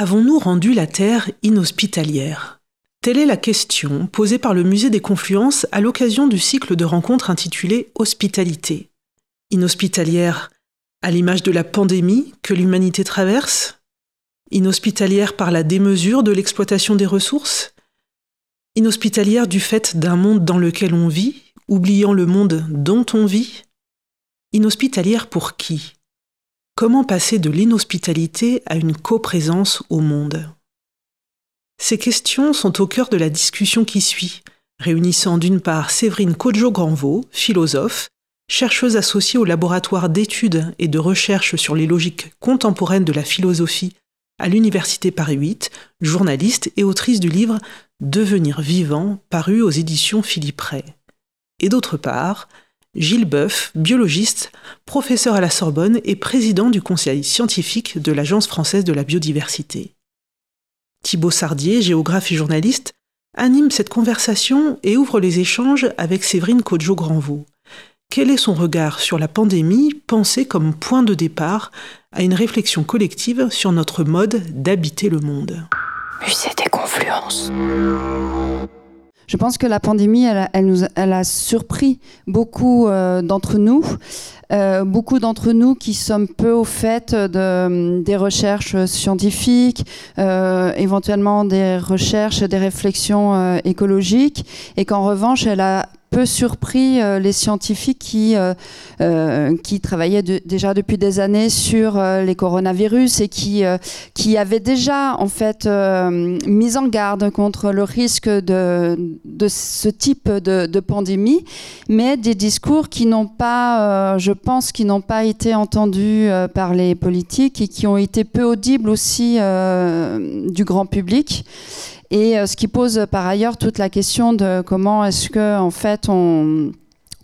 Avons-nous rendu la Terre inhospitalière? Telle est la question posée par le Musée des Confluences à l'occasion du cycle de rencontres intitulé Hospitalité. Inhospitalière à l'image de la pandémie que l'humanité traverse? Inhospitalière par la démesure de l'exploitation des ressources? Inhospitalière du fait d'un monde dans lequel on vit, oubliant le monde dont on vit? Inhospitalière pour qui? Comment passer de l'inhospitalité à une coprésence au monde Ces questions sont au cœur de la discussion qui suit, réunissant d'une part Séverine Kodjo-Granvaux, philosophe, chercheuse associée au laboratoire d'études et de recherche sur les logiques contemporaines de la philosophie à l'Université Paris 8, journaliste et autrice du livre Devenir vivant, paru aux éditions Philippe Ray. Et d'autre part, Gilles Boeuf, biologiste, professeur à la Sorbonne et président du conseil scientifique de l'Agence française de la biodiversité. Thibaut Sardier, géographe et journaliste, anime cette conversation et ouvre les échanges avec Séverine Kodjo-Granvaux. Quel est son regard sur la pandémie pensée comme point de départ à une réflexion collective sur notre mode d'habiter le monde? Musée des confluences. Je pense que la pandémie, elle, nous, elle a surpris beaucoup euh, d'entre nous. Euh, beaucoup d'entre nous qui sommes peu au fait de, des recherches scientifiques, euh, éventuellement des recherches, des réflexions écologiques, et qu'en revanche, elle a peu surpris euh, les scientifiques qui, euh, euh, travaillaient déjà depuis des années sur les coronavirus et qui, avaient déjà en fait mis en garde contre le risque de, de ce type de, de, pandémie, mais des discours qui n'ont pas, je pense, qui n'ont pas été entendus par les politiques et qui ont été peu audibles aussi du grand public. Et euh, ce qui pose par ailleurs toute la question de comment est-ce que en fait on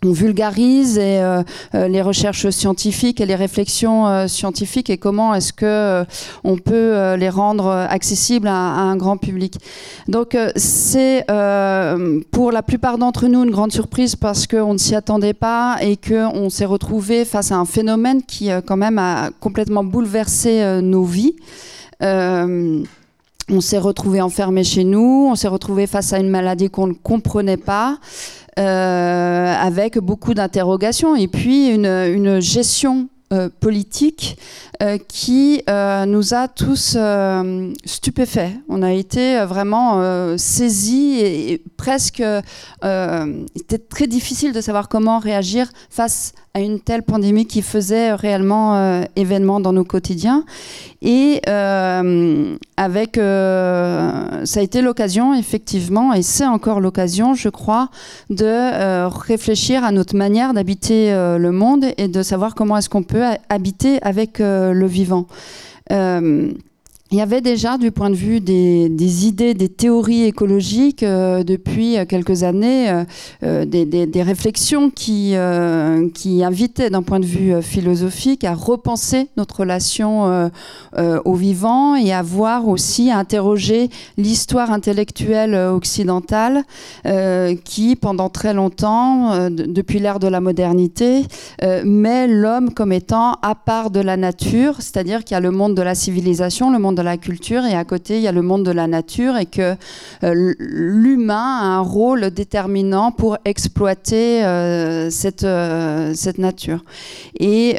vulgarise euh, euh, les recherches scientifiques et les réflexions scientifiques et comment est-ce que on peut les rendre accessibles à, un grand public. Donc c'est pour la plupart d'entre nous une grande surprise parce qu'on ne s'y attendait pas et qu'on s'est retrouvé face à un phénomène qui quand même a complètement bouleversé nos vies on s'est retrouvé enfermé chez nous, on s'est retrouvé face à une maladie qu'on ne comprenait pas, euh, avec beaucoup d'interrogations et puis une, une gestion euh, politique euh, qui nous a tous stupéfaits. On a été vraiment saisis et, et presque. C'était très difficile de savoir comment réagir face à une telle pandémie qui faisait réellement événement dans nos quotidiens. Et avec, ça a été l'occasion, effectivement, et c'est encore l'occasion, je crois, de réfléchir à notre manière d'habiter le monde et de savoir comment est-ce qu'on peut habiter avec euh, le vivant. Euh, il y avait déjà, du point de vue des, idées, des théories écologiques, euh, depuis quelques années, des, réflexions qui, qui invitaient, d'un point de vue philosophique, à repenser notre relation au vivant et à voir aussi, à interroger l'histoire intellectuelle occidentale qui, pendant très longtemps, depuis l'ère de la modernité, met l'homme comme étant à part de la nature, c'est-à-dire qu'il y a le monde de la civilisation, le monde de la culture, et à côté, il y a le monde de la nature, et que euh, l'humain a un rôle déterminant pour exploiter euh, cette, euh, cette nature. Et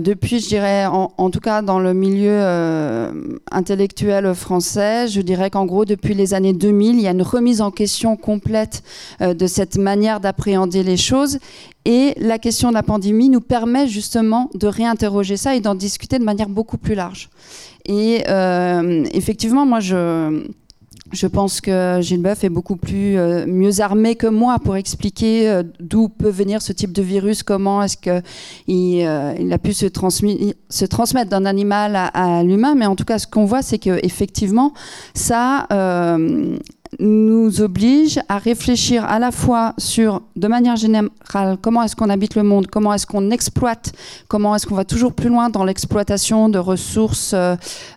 depuis, je dirais, en, tout cas dans le milieu intellectuel français, je dirais qu'en gros, depuis les années 2000, il y a une remise en question complète de cette manière d'appréhender les choses. Et la question de la pandémie nous permet justement de réinterroger ça et d'en discuter de manière beaucoup plus large. Et euh, effectivement, moi, je, pense que Gilles Boeuf est beaucoup plus euh, mieux armé que moi pour expliquer euh, d'où peut venir ce type de virus, comment est-ce qu'il il a pu se, transmettre d'un animal à, à l'humain. Mais en tout cas, ce qu'on voit, c'est qu'effectivement, ça nous oblige à réfléchir à la fois sur, de manière générale, comment est-ce qu'on habite le monde, comment est-ce qu'on exploite, comment est-ce qu'on va toujours plus loin dans l'exploitation de ressources euh,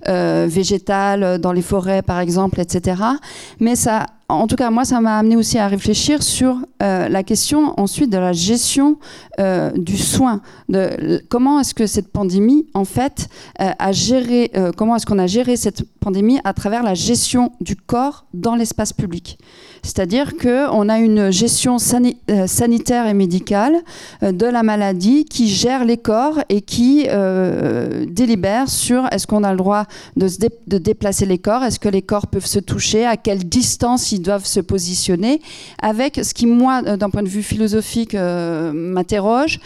euh, végétales, dans les forêts par exemple, etc. Mais ça en tout cas, moi, ça m'a amené aussi à réfléchir sur euh, la question ensuite de la gestion euh, du soin. Comment est-ce que cette pandémie, en fait, euh, a géré, comment est-ce qu'on a géré cette pandémie à travers la gestion du corps dans l'espace public? C'est-à-dire qu'on a une gestion euh, sanitaire et médicale euh, de la maladie qui gère les corps et qui euh, délibère sur est-ce qu'on a le droit de, de déplacer les corps, est-ce que les corps peuvent se toucher, à quelle distance ils doivent se positionner, avec ce qui, moi, d'un point de vue philosophique, m'interroge,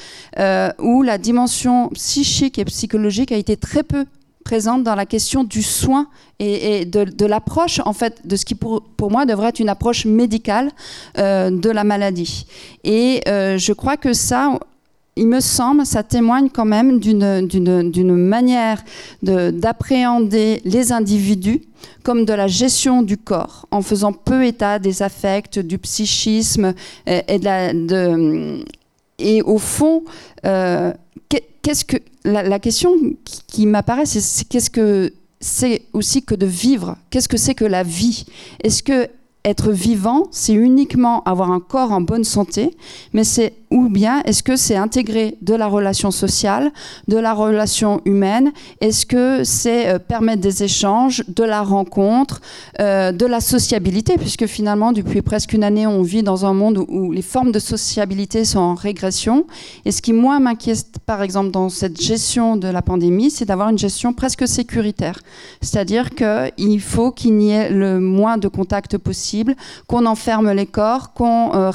où la dimension psychique et psychologique a été très peu présente dans la question du soin et, de, l'approche, en fait, de ce qui pour, moi devrait être une approche médicale euh, de la maladie. Et euh, je crois que ça, il me semble, ça témoigne quand même d'une manière d'appréhender les individus comme de la gestion du corps, en faisant peu état des affects, du psychisme et, de la, de, et au fond, euh, qu'est-ce que la, question qui, m'apparaît, c'est qu'est-ce que c'est aussi que de vivre? Qu'est-ce que c'est que la vie? Est-ce que être vivant, c'est uniquement avoir un corps en bonne santé, mais c'est ou bien est-ce que c'est intégrer de la relation sociale, de la relation humaine? Est-ce que c'est euh, permettre des échanges, de la rencontre, euh, de la sociabilité? Puisque finalement, depuis presque une année, on vit dans un monde où, les formes de sociabilité sont en régression. Et ce qui, moi, m'inquiète, par exemple, dans cette gestion de la pandémie, c'est d'avoir une gestion presque sécuritaire. C'est-à-dire qu'il faut qu'il n'y ait le moins de contacts possible, qu'on enferme les corps, qu'on euh,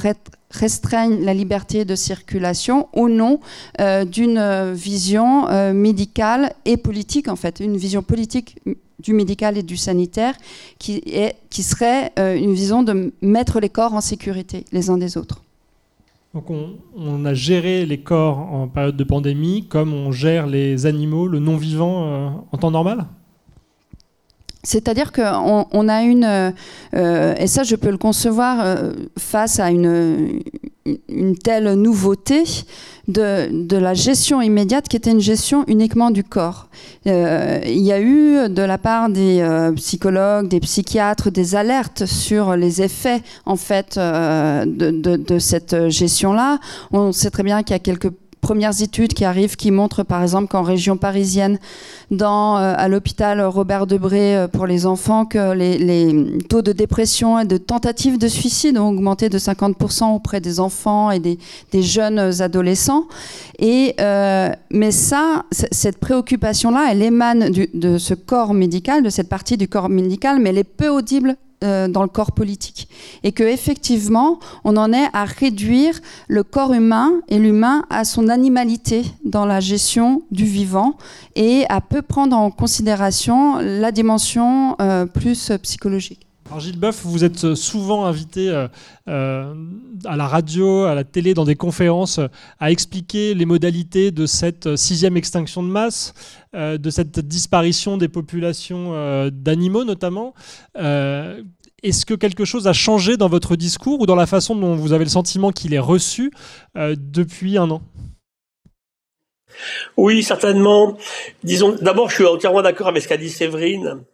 restreignent la liberté de circulation au nom euh, d'une vision euh, médicale et politique, en fait, une vision politique du médical et du sanitaire qui, est, qui serait euh, une vision de mettre les corps en sécurité les uns des autres. Donc on, on, a géré les corps en période de pandémie comme on gère les animaux, le non-vivant en temps normal? C'est-à-dire qu'on on a une, euh, et ça je peux le concevoir euh, face à une, telle nouveauté de, la gestion immédiate qui était une gestion uniquement du corps. Euh, il y a eu de la part des psychologues, des psychiatres, des alertes sur les effets en fait de, cette gestion-là. On sait très bien qu'il y a quelques premières études qui arrivent qui montrent par exemple qu'en région parisienne, dans, euh, à l'hôpital Robert Debré euh, pour les enfants, que les, taux de dépression et de tentatives de suicide ont augmenté de 50% auprès des enfants et des, jeunes adolescents. Et, euh, mais ça, cette préoccupation-là, elle émane de ce corps médical, de cette partie du corps médical, mais elle est peu audible euh, dans le corps politique. Et que effectivement, on en est à réduire le corps humain et l'humain à son animalité dans la gestion du vivant et à peu prendre en considération la dimension euh, plus psychologique. Alors Gilles Boeuf, vous êtes souvent invité euh, à la radio, à la télé, dans des conférences, à expliquer les modalités de cette sixième extinction de masse, de cette disparition des populations d'animaux notamment. Est-ce que quelque chose a changé dans votre discours ou dans la façon dont vous avez le sentiment qu'il est reçu euh, depuis un an? Oui, certainement. Disons, d'abord, je suis entièrement d'accord avec ce qu'a dit Séverine.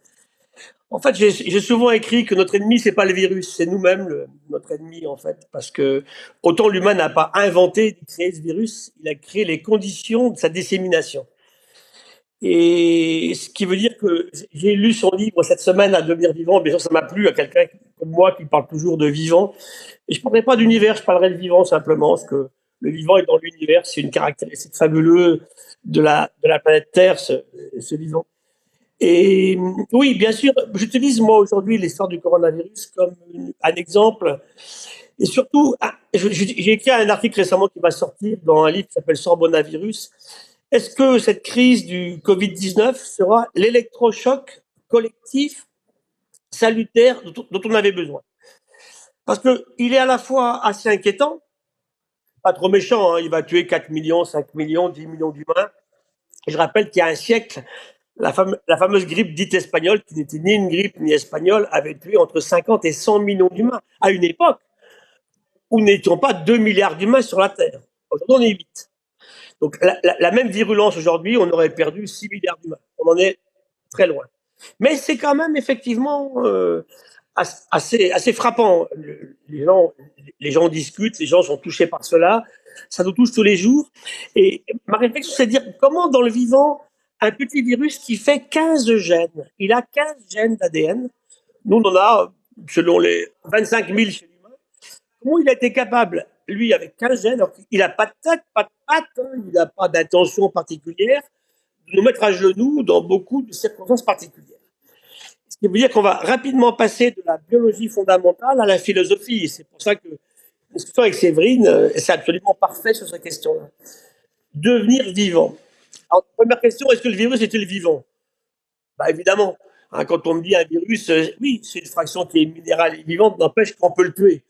En fait, j'ai souvent écrit que notre ennemi, c'est pas le virus, c'est nous-mêmes notre ennemi, en fait, parce que autant l'humain n'a pas inventé, créé ce virus, il a créé les conditions de sa dissémination. Et ce qui veut dire que j'ai lu son livre cette semaine à devenir vivant. Bien sûr, ça m'a plu à quelqu'un comme moi qui parle toujours de vivant. Et je ne parlerai pas d'univers, je parlerai de vivant simplement, parce que le vivant est dans l'univers. C'est une caractéristique fabuleuse de la, de la planète Terre, ce, ce vivant. Et oui, bien sûr, j'utilise moi aujourd'hui l'histoire du coronavirus comme un exemple. Et surtout, ah, j'ai écrit un article récemment qui va sortir dans un livre qui s'appelle Sorbonavirus, est-ce que cette crise du Covid-19 sera l'électrochoc collectif salutaire dont on avait besoin? Parce qu'il est à la fois assez inquiétant, pas trop méchant, hein, il va tuer 4 millions, 5 millions, 10 millions d'humains. Je rappelle qu'il y a un siècle, la, fameuse grippe dite espagnole, qui n'était ni une grippe ni espagnole, avait tué entre 50 et 100 millions d'humains, à une époque où n'étions pas 2 milliards d'humains sur la Terre. Aujourd'hui, on est 8. Donc la, même virulence aujourd'hui, on aurait perdu 6 milliards d'humains. On en est très loin. Mais c'est quand même effectivement euh, assez, assez frappant. Les gens, les gens discutent, les gens sont touchés par cela. Ça nous touche tous les jours. Et ma réflexion, c'est de dire comment dans le vivant, un petit virus qui fait 15 gènes, il a 15 gènes d'ADN. Nous, on en a, selon les 25 000 chez l'humain. Comment il a été capable, lui, avec 15 gènes, il n'a pas de tête, pas de patte, hein, il n'a pas d'intention particulière, de nous mettre à genoux dans beaucoup de circonstances particulières. Ce qui veut dire qu'on va rapidement passer de la biologie fondamentale à la philosophie. C'est pour ça que la discussion avec Séverine, euh, c'est absolument parfait sur cette question-là. Devenir vivant. Alors, première question, est-ce que le virus est-il vivant? Bah, Évidemment. Hein, quand on me dit un virus, euh, oui, c'est une fraction qui est minérale et vivante, n'empêche qu'on peut le tuer.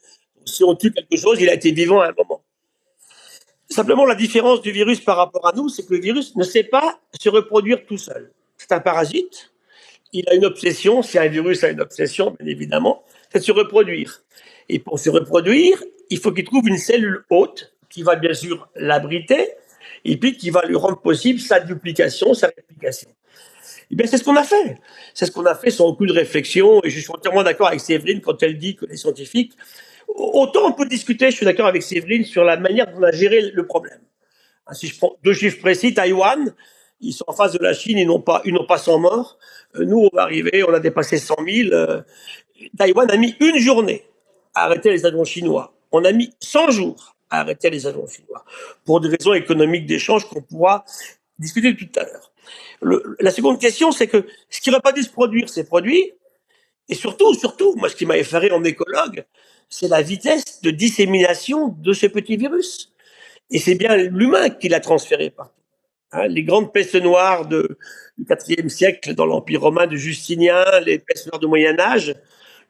si on tue quelque chose, il a été vivant à un moment. Simplement, la différence du virus par rapport à nous, c'est que le virus ne sait pas se reproduire tout seul. C'est un parasite. Il a une obsession, si un virus a une obsession, bien évidemment, c'est de se reproduire. Et pour se reproduire, il faut qu'il trouve une cellule hôte qui va bien sûr l'abriter et puis qui va lui rendre possible sa duplication, sa réplication. Eh bien, c'est ce qu'on a fait. C'est ce qu'on a fait sans aucune réflexion. Et je suis entièrement d'accord avec Séverine quand elle dit que les scientifiques, autant on peut discuter, je suis d'accord avec Séverine, sur la manière dont on a géré le problème. Ah, si je prends deux chiffres précis, Taïwan, ils sont en face de la Chine, ils n'ont pas, ils n'ont pas 100 morts. Euh, nous, on va arriver, on a dépassé 100 000. Euh, Taïwan a mis une journée à arrêter les avions chinois. On a mis 100 jours arrêter les avions chinois pour des raisons économiques d'échange qu'on pourra discuter tout à l'heure. la seconde question, c'est que ce qui va pas dû se produire s'est produit. Et surtout, surtout, moi, ce qui m'a effaré en écologue, c'est la vitesse de dissémination de ce petit virus. Et c'est bien l'humain qui l'a transféré partout. Hein, les grandes pestes noires de, du IVe siècle dans l'Empire romain de Justinien, les pestes noires du Moyen Âge,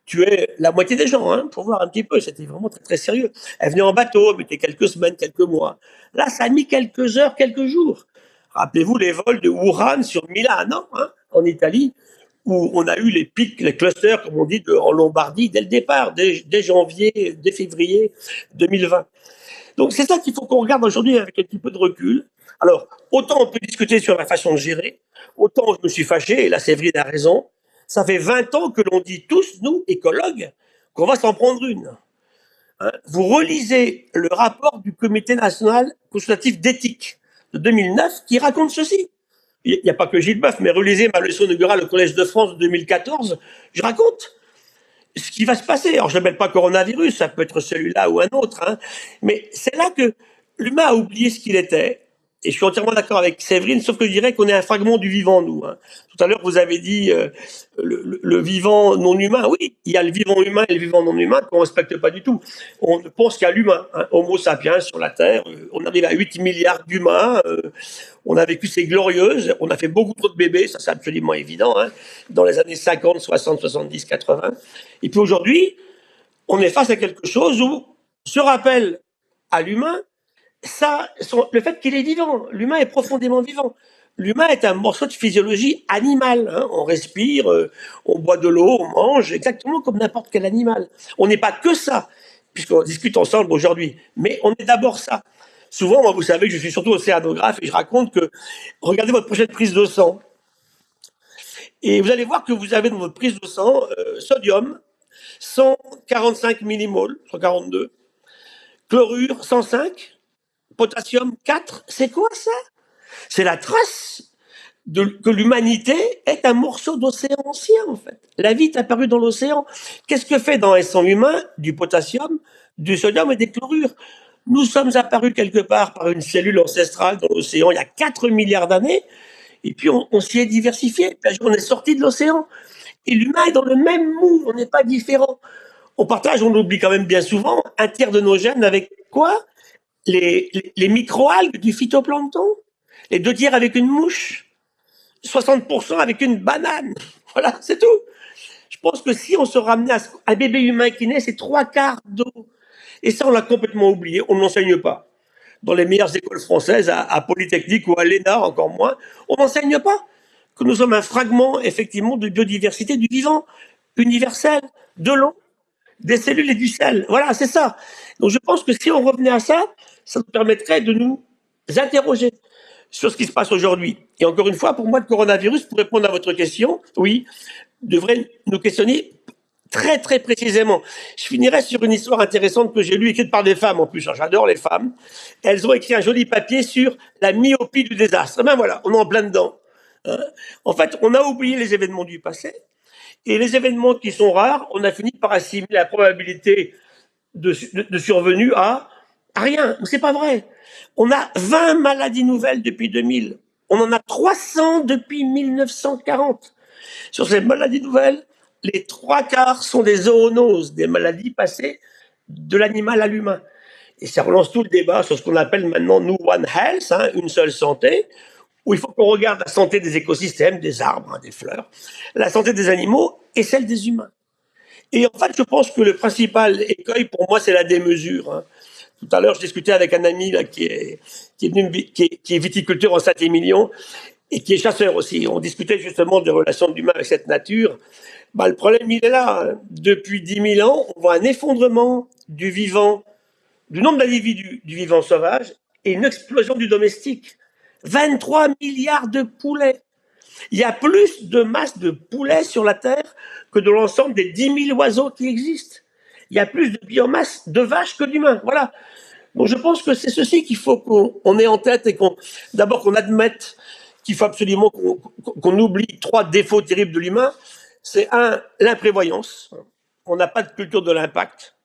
tuaient la moitié des gens, hein, pour voir un petit peu. C'était vraiment très, très sérieux. Elles venaient en bateau, mettaient quelques semaines, quelques mois. Là, ça a mis quelques heures, quelques jours. Rappelez-vous les vols de Wuhan sur Milan, hein, en Italie, où on a eu les pics, les clusters, comme on dit, en Lombardie dès le départ, dès, dès janvier, dès février 2020. Donc c'est ça qu'il faut qu'on regarde aujourd'hui avec un petit peu de recul. Alors, autant on peut discuter sur la façon de gérer, autant je me suis fâché, et là Séverine a raison, ça fait 20 ans que l'on dit tous, nous, écologues, qu'on va s'en prendre une. Hein, vous relisez le rapport du Comité national consultatif d'éthique de 2009 qui raconte ceci. Il n'y a pas que Gilles Boeuf, mais relisez ma leçon inaugurale au Collège de France de 2014, je raconte ce qui va se passer. Alors, je n'appelle pas coronavirus, ça peut être celui-là ou un autre, hein. mais c'est là que l'humain a oublié ce qu'il était. Et je suis entièrement d'accord avec Séverine, sauf que je dirais qu'on est un fragment du vivant, nous. Hein. Tout à l'heure, vous avez dit euh, le, vivant non humain. Oui, il y a le vivant humain et le vivant non humain qu'on ne respecte pas du tout. On ne pense qu'à l'humain. Hein. Homo sapiens sur la Terre, euh, on arrive à 8 milliards d'humains. Euh, on a vécu ces glorieuses. On a fait beaucoup trop de bébés, ça c'est absolument évident, hein, dans les années 50, 60, 70, 80. Et puis aujourd'hui, on est face à quelque chose où se rappelle à l'humain ça, le fait qu'il est vivant, l'humain est profondément vivant. L'humain est un morceau de physiologie animale. Hein. On respire, euh, on boit de l'eau, on mange, exactement comme n'importe quel animal. On n'est pas que ça, puisqu'on discute ensemble aujourd'hui, mais on est d'abord ça. Souvent, vous savez que je suis surtout océanographe et je raconte que, regardez votre prochaine prise de sang, et vous allez voir que vous avez dans votre prise de sang euh, sodium 145 millimoles, 142, chlorure 105, potassium 4, c'est quoi ça? C'est la trace que l'humanité est un morceau d'océan ancien, en fait. La vie est apparue dans l'océan. Qu'est-ce que fait dans un sang humain du potassium, du sodium et des chlorures? Nous sommes apparus quelque part par une cellule ancestrale dans l'océan il y a 4 milliards d'années, et puis on, s'y est diversifié. Puis on est sorti de l'océan. Et l'humain est dans le même moule, on n'est pas différent. On partage, on oublie quand même bien souvent, un tiers de nos gènes avec quoi? Les, les, microalgues du phytoplancton, les deux tiers avec une mouche, 60% avec une banane. Voilà, c'est tout. Je pense que si on se ramenait à un bébé humain qui naît, c'est trois quarts d'eau. Et ça, on l'a complètement oublié, on n'enseigne pas. Dans les meilleures écoles françaises, à, Polytechnique ou à l'ENA, encore moins, on n'enseigne pas que nous sommes un fragment, effectivement, de biodiversité du vivant, universel, de l'eau, des cellules et du sel. Voilà, c'est ça. Donc je pense que si on revenait à ça, ça nous permettrait de nous interroger sur ce qui se passe aujourd'hui. Et encore une fois, pour moi, le coronavirus, pour répondre à votre question, oui, devrait nous questionner très très précisément. Je finirai sur une histoire intéressante que j'ai lue, écrite par des femmes en plus. J'adore les femmes. Elles ont écrit un joli papier sur la myopie du désastre. Ben voilà, on est en plein dedans. Hein. en fait, on a oublié les événements du passé. Et les événements qui sont rares, on a fini par assimiler la probabilité de, de, survenue à rien. Mais c'est pas vrai. On a 20 maladies nouvelles depuis 2000. On en a 300 depuis 1940. Sur ces maladies nouvelles, les trois quarts sont des zoonoses, des maladies passées de l'animal à l'humain. Et ça relance tout le débat sur ce qu'on appelle maintenant New One Health, hein, une seule santé, où il faut qu'on regarde la santé des écosystèmes, des arbres, hein, des fleurs, la santé des animaux et celle des humains. Et en fait, je pense que le principal écueil pour moi, c'est la démesure. Hein. Tout à l'heure, je discutais avec un ami qui, est, viticulteur en Saint-Émilion et qui est chasseur aussi. On discutait justement des relations de l'humain avec cette nature. Bah, le problème, il est là. Depuis 10 000 ans, on voit un effondrement du vivant, du nombre d'individus du vivant sauvage et une explosion du domestique. 23 milliards de poulets. Il y a plus de masse de poulets sur la Terre que de l'ensemble des 10 000 oiseaux qui existent. Il y a plus de biomasse de vaches que d'humains. Voilà. Donc je pense que c'est ceci qu'il faut qu'on ait en tête et qu'on, d'abord qu'on admette qu'il faut absolument qu'on oublie trois défauts terribles de l'humain. C'est un, l'imprévoyance. On n'a pas de culture de l'impact.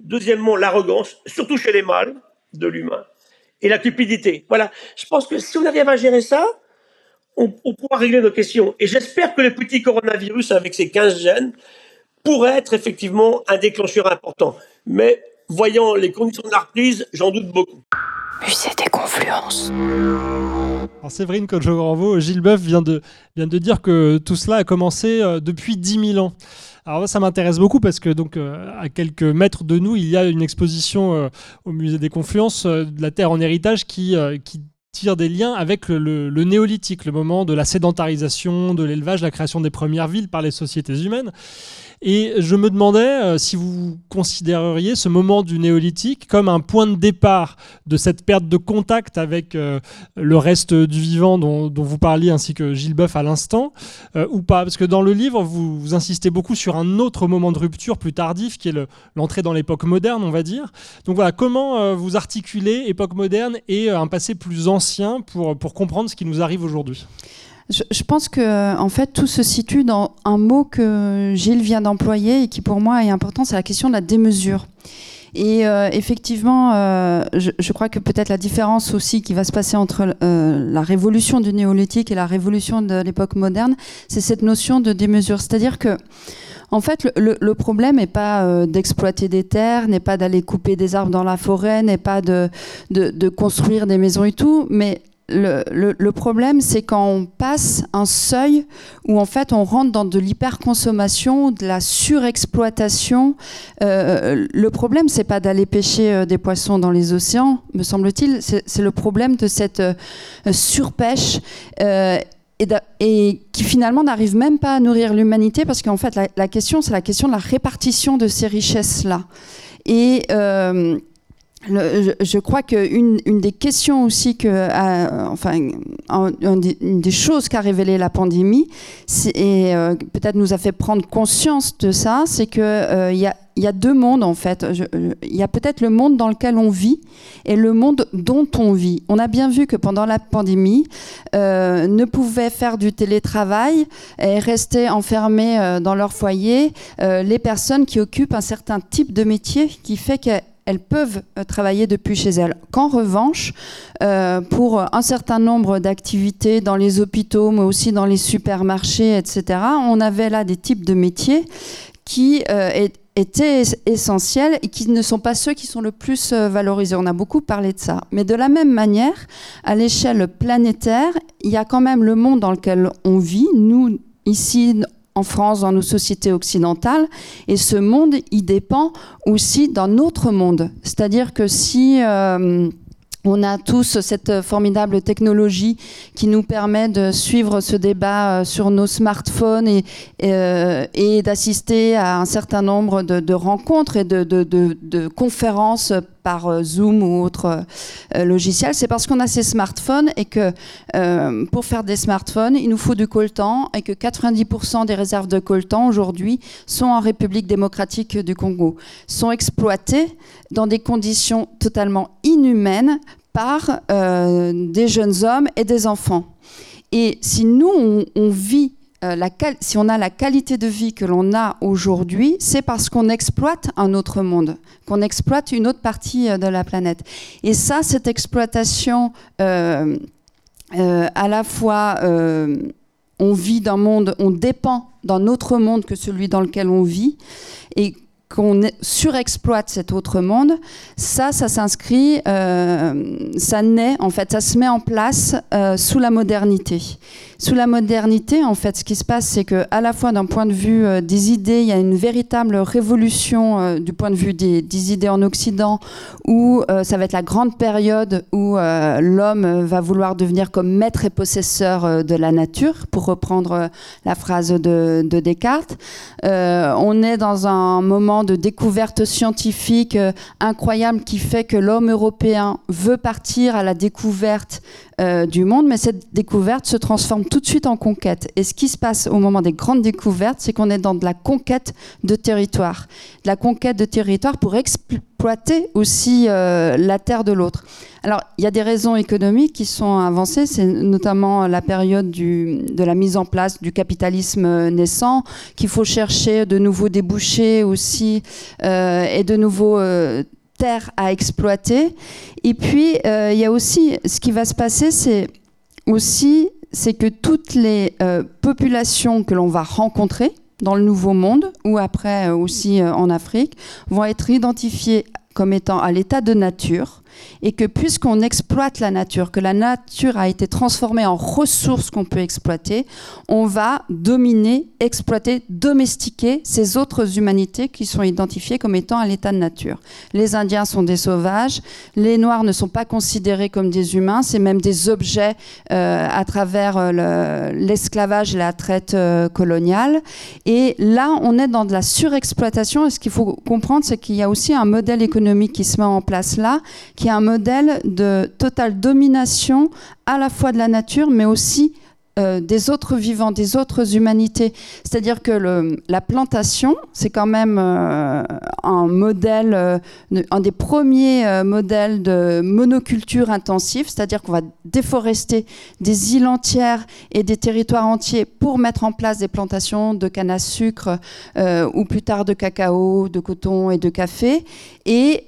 Deuxièmement, l'arrogance, surtout chez les mâles de l'humain. Et la cupidité. Voilà. Je pense que si on arrive à gérer ça, on, on pourra régler nos questions. Et j'espère que le petit coronavirus, avec ses 15 gènes, pourrait être effectivement un déclencheur important. Mais voyant les conditions de la reprise, j'en doute beaucoup. Musée des confluences. Alors Séverine Cojo-Granvaux, Gilles Boeuf vient de, vient de dire que tout cela a commencé euh, depuis 10 000 ans. Alors ça m'intéresse beaucoup parce que donc euh, à quelques mètres de nous, il y a une exposition euh, au musée des Confluences de la Terre en héritage qui, qui tire des liens avec le, le, néolithique, le moment de la sédentarisation, de l'élevage, la création des premières villes par les sociétés humaines. Et je me demandais euh, si vous considéreriez ce moment du néolithique comme un point de départ de cette perte de contact avec euh, le reste du vivant dont, vous parliez, ainsi que Gilles Boeuf à l'instant, euh, ou pas? Parce que dans le livre, vous, insistez beaucoup sur un autre moment de rupture plus tardif, qui est l'entrée dans l'époque moderne, on va dire. Donc voilà, comment vous articulez époque moderne et un passé plus ancien pour, pour comprendre ce qui nous arrive aujourd'hui? Je, pense que en fait tout se situe dans un mot que Gilles vient d'employer et qui pour moi est important, c'est la question de la démesure. Et euh, effectivement, euh, je, crois que peut-être la différence aussi qui va se passer entre euh, la révolution du néolithique et la révolution de l'époque moderne, c'est cette notion de démesure. C'est-à-dire que en fait, le, problème n'est pas d'exploiter des terres, n'est pas d'aller couper des arbres dans la forêt, n'est pas de, construire des maisons et tout, mais le, problème, c'est quand on passe un seuil où en fait on rentre dans de l'hyperconsommation, de la surexploitation. Euh, le problème, c'est pas d'aller pêcher euh, des poissons dans les océans, me semble-t-il. C'est le problème de cette euh, surpêche. Et, qui finalement n'arrive même pas à nourrir l'humanité parce qu'en fait la, question c'est la question de la répartition de ces richesses là et je, crois qu'une une des questions aussi que, euh, enfin, une des, choses qu'a révélé la pandémie, et euh, peut-être nous a fait prendre conscience de ça, c'est qu'il euh, y, a, deux mondes en fait. Il y a peut-être le monde dans lequel on vit et le monde dont on vit. On a bien vu que pendant la pandémie, ne pouvaient faire du télétravail et rester enfermés dans leur foyer les personnes qui occupent un certain type de métier qui fait que elles peuvent euh, travailler depuis chez elles. Qu'en revanche, euh, pour un certain nombre d'activités dans les hôpitaux, mais aussi dans les supermarchés, etc., on avait là des types de métiers qui euh, étaient essentiels et qui ne sont pas ceux qui sont le plus valorisés. On a beaucoup parlé de ça. Mais de la même manière, à l'échelle planétaire, il y a quand même le monde dans lequel on vit. Nous, ici, en France, dans nos sociétés occidentales. Et ce monde, il dépend aussi d'un autre monde. C'est-à-dire que si... Euh, on a tous cette formidable technologie qui nous permet de suivre ce débat euh, sur nos smartphones et, euh, et, d'assister à un certain nombre de, rencontres et de, conférences par Zoom ou autre logiciel, c'est parce qu'on a ces smartphones et que pour faire des smartphones, il nous faut du coltan et que 90% des réserves de coltan aujourd'hui sont en République démocratique du Congo, sont exploitées dans des conditions totalement inhumaines par des jeunes hommes et des enfants. Et si nous, on, vit, euh, si on a la qualité de vie que l'on a aujourd'hui, c'est parce qu'on exploite un autre monde, qu'on exploite une autre partie euh, de la planète. Et ça, cette exploitation, euh, à la fois, on vit d'un monde, on dépend d'un autre monde que celui dans lequel on vit, et qu'on surexploite cet autre monde, ça, ça s'inscrit, ça naît, en fait, ça se met en place sous la modernité. Sous la modernité, en fait, ce qui se passe, c'est que à la fois d'un point de vue euh, des idées, il y a une véritable révolution du point de vue des, idées en Occident, où ça va être la grande période où l'homme va vouloir devenir comme maître et possesseur de la nature, pour reprendre la phrase de, de Descartes. on est dans un moment de découverte scientifique euh, incroyable qui fait que l'homme européen veut partir à la découverte euh, du monde, mais cette découverte se transforme tout de suite en conquête. Et ce qui se passe au moment des grandes découvertes, c'est qu'on est dans de la conquête de territoire. De la conquête de territoire pour exploiter aussi euh, la terre de l'autre. Alors, il y a des raisons économiques qui sont avancées, c'est notamment la période de la mise en place du capitalisme naissant, qu'il faut chercher de nouveaux débouchés aussi euh, et de nouveaux à exploiter. Et puis, euh, il y a aussi, ce qui va se passer, c'est aussi c'est que toutes les euh, populations que l'on va rencontrer dans le Nouveau Monde, ou après euh, aussi en Afrique, vont être identifiées comme étant à l'état de nature et que puisqu'on exploite la nature, que la nature a été transformée en ressource qu'on peut exploiter, on va dominer, exploiter, domestiquer ces autres humanités qui sont identifiées comme étant à l'état de nature. Les Indiens sont des sauvages, les Noirs ne sont pas considérés comme des humains, c'est même des objets euh, à travers euh, l'esclavage et la traite euh, coloniale. Et là, on est dans de la surexploitation. Et ce qu'il faut comprendre, c'est qu'il y a aussi un modèle économique qui se met en place là, qui est un modèle de totale domination à la fois de la nature, mais aussi euh, des autres vivants, des autres humanités. C'est-à-dire que la plantation, c'est quand même euh, un modèle, euh, un des premiers modèles de monoculture intensive, c'est-à-dire qu'on va déforester des îles entières et des territoires entiers pour mettre en place des plantations de canne à sucre ou plus tard de cacao, de coton et de café, et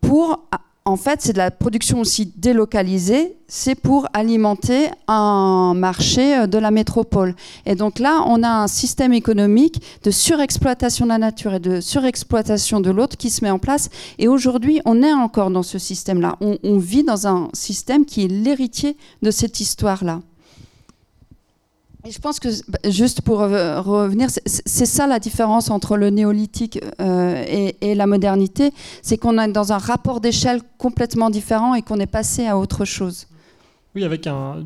pour en fait, c'est de la production aussi délocalisée, c'est pour alimenter un marché euh, de la métropole. Et donc là, on a un système économique de surexploitation de la nature et de surexploitation de l'autre qui se met en place. Et aujourd'hui, on est encore dans ce système-là. On, on vit dans un système qui est l'héritier de cette histoire-là je pense que, bah, juste pour revenir, c'est ça la différence entre le néolithique euh, et, la modernité, c'est qu'on est dans un rapport d'échelle complètement différent et qu'on est passé à autre chose. Oui, avec un,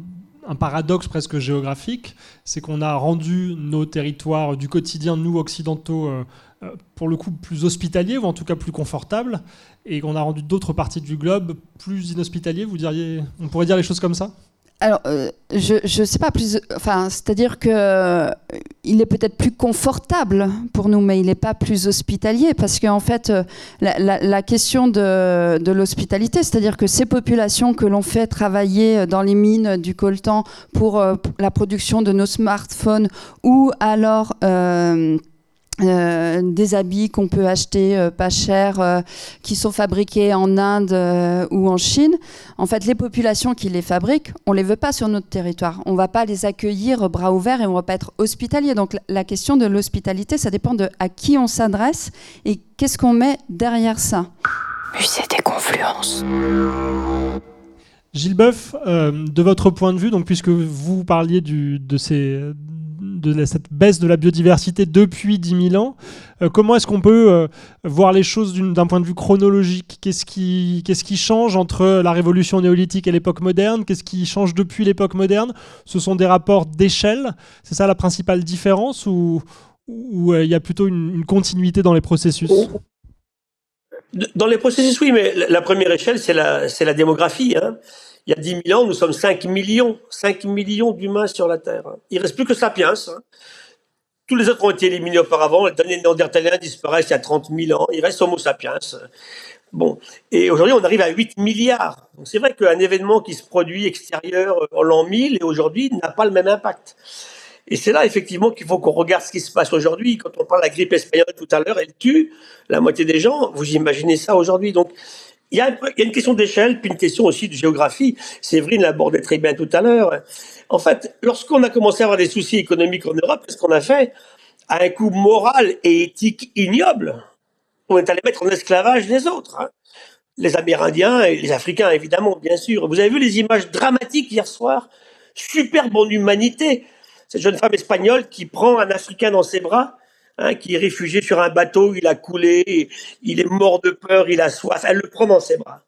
paradoxe presque géographique, c'est qu'on a rendu nos territoires du quotidien, nous occidentaux, euh, euh, pour le coup plus hospitaliers, ou en tout cas plus confortables, et qu'on a rendu d'autres parties du globe plus inhospitaliers, vous diriez, on pourrait dire les choses comme ça? Alors, euh, je ne sais pas plus. Enfin, c'est-à-dire que euh, il est peut-être plus confortable pour nous, mais il n'est pas plus hospitalier parce qu'en fait, euh, la, question de, de l'hospitalité, c'est-à-dire que ces populations que l'on fait travailler dans les mines du coltan pour la production de nos smartphones ou alors euh, des habits qu'on peut acheter euh, pas cher, euh, qui sont fabriqués en Inde ou en Chine. En fait, les populations qui les fabriquent, on les veut pas sur notre territoire. On va pas les accueillir bras ouverts et on va pas être hospitalier. Donc la question de l'hospitalité, ça dépend de à qui on s'adresse et qu'est-ce qu'on met derrière ça. Musée des confluences. Gilles Boeuf, de votre point de vue, donc puisque vous parliez du, de ces de cette baisse de la biodiversité depuis 10 000 ans. Euh, comment est-ce qu'on peut euh, voir les choses d'un point de vue chronologique? Qu'est-ce qui, change entre la révolution néolithique et l'époque moderne? Qu'est-ce qui change depuis l'époque moderne? Ce sont des rapports d'échelle C'est ça la principale différence ou, euh, il y a plutôt une, continuité dans les processus? Dans les processus, oui, mais la première échelle, c'est la, c'est la démographie. Hein. Il y a 10 000 ans, nous sommes 5 millions, 5 millions d'humains sur la Terre. Il reste plus que Sapiens. Hein. Tous les autres ont été éliminés auparavant. Les derniers Néandertaliens disparaissent il y a 30 000 ans. Il reste Homo sapiens. Bon. Et aujourd'hui, on arrive à 8 milliards. Donc c'est vrai qu'un événement qui se produit extérieur en l'an 1000 et aujourd'hui n'a pas le même impact. Et c'est là, effectivement, qu'il faut qu'on regarde ce qui se passe aujourd'hui. Quand on parle de la grippe espagnole tout à l'heure, elle tue la moitié des gens. Vous imaginez ça aujourd'hui. Donc, il y, a, une question d'échelle, puis une question aussi de géographie. Séverine l'abordait très bien tout à l'heure. En fait, lorsqu'on a commencé à avoir des soucis économiques en Europe, qu'est-ce qu'on a fait? À un coup moral et éthique ignoble, on est allé mettre en esclavage les autres. Hein. Les Amérindiens et les Africains, évidemment, bien sûr. Vous avez vu les images dramatiques hier soir? Superbe en humanité. Cette jeune femme espagnole qui prend un Africain dans ses bras Hein, qui est réfugié sur un bateau, il a coulé, il est mort de peur, il a soif, elle le prend dans ses bras.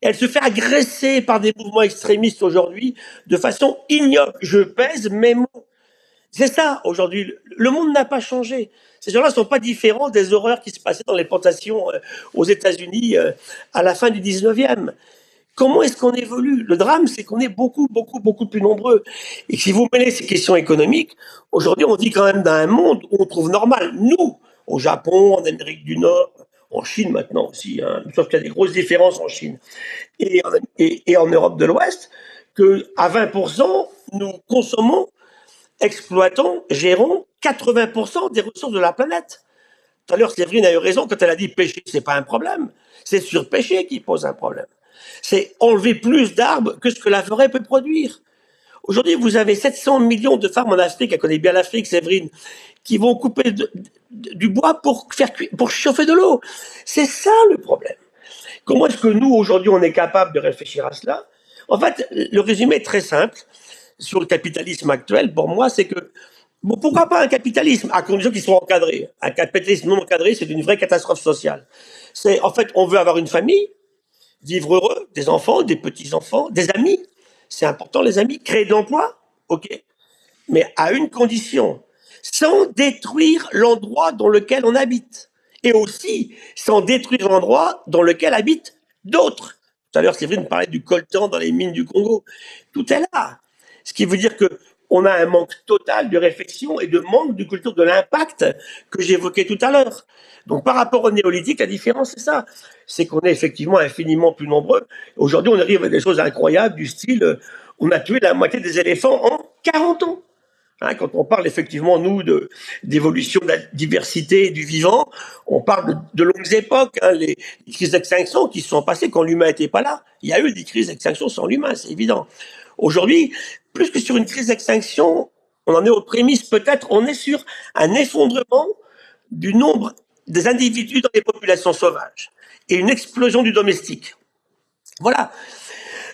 elle se fait agresser par des mouvements extrémistes aujourd'hui de façon ignoble. Je pèse mes mots. C'est ça aujourd'hui. Le monde n'a pas changé. Ces gens-là ne sont pas différents des horreurs qui se passaient dans les plantations euh, aux États-Unis euh, à la fin du 19e. Comment est-ce qu'on évolue? Le drame, c'est qu'on est beaucoup, beaucoup, beaucoup plus nombreux. Et si vous mêlez ces questions économiques, aujourd'hui, on vit quand même dans un monde où on trouve normal, nous, au Japon, en Amérique du Nord, en Chine maintenant aussi, hein, sauf qu'il y a des grosses différences en Chine, et en, Europe de l'Ouest, que à 20%, nous consommons, exploitons, gérons 80% des ressources de la planète. Tout à l'heure, Séverine a eu raison quand elle a dit pêcher, c'est pas un problème. C'est surpêcher qui pose un problème c'est enlever plus d'arbres que ce que la forêt peut produire. Aujourd'hui, vous avez 700 millions de femmes en Afrique, elle connaît bien l'Afrique, Séverine, qui vont couper du bois pour, faire, pour chauffer de l'eau. C'est ça le problème. Comment est-ce que nous, aujourd'hui, on est capable de réfléchir à cela? En fait, le résumé est très simple sur le capitalisme actuel, pour moi, c'est que bon, pourquoi pas un capitalisme à condition qu'il soit encadré? Un capitalisme non encadré, c'est une vraie catastrophe sociale. C'est en fait, on veut avoir une famille, vivre heureux, des enfants, des petits-enfants, des amis. C'est important, les amis. Créer de l'emploi, ok. Mais à une condition, sans détruire l'endroit dans lequel on habite. Et aussi, sans détruire l'endroit dans lequel habitent d'autres. Tout à l'heure, Séverine parlait du coltan dans les mines du Congo. Tout est là. Ce qui veut dire que on a un manque total de réflexion et de manque de culture de l'impact que j'évoquais tout à l'heure. Donc par rapport au néolithique, la différence c'est ça, c'est qu'on est effectivement infiniment plus nombreux. Aujourd'hui, on arrive à des choses incroyables du style, euh, on a tué la moitié des éléphants en 40 ans. Hein, quand on parle effectivement, nous, d'évolution de la diversité du vivant, on parle de, longues époques, hein, les, crises d'extinction qui se sont passées quand l'humain n'était pas là. Il y a eu des crises d'extinction sans l'humain, c'est évident. Aujourd'hui, plus que sur une crise d'extinction, on en est aux prémices peut-être, on est sur un effondrement du nombre des individus dans les populations sauvages et une explosion du domestique. Voilà.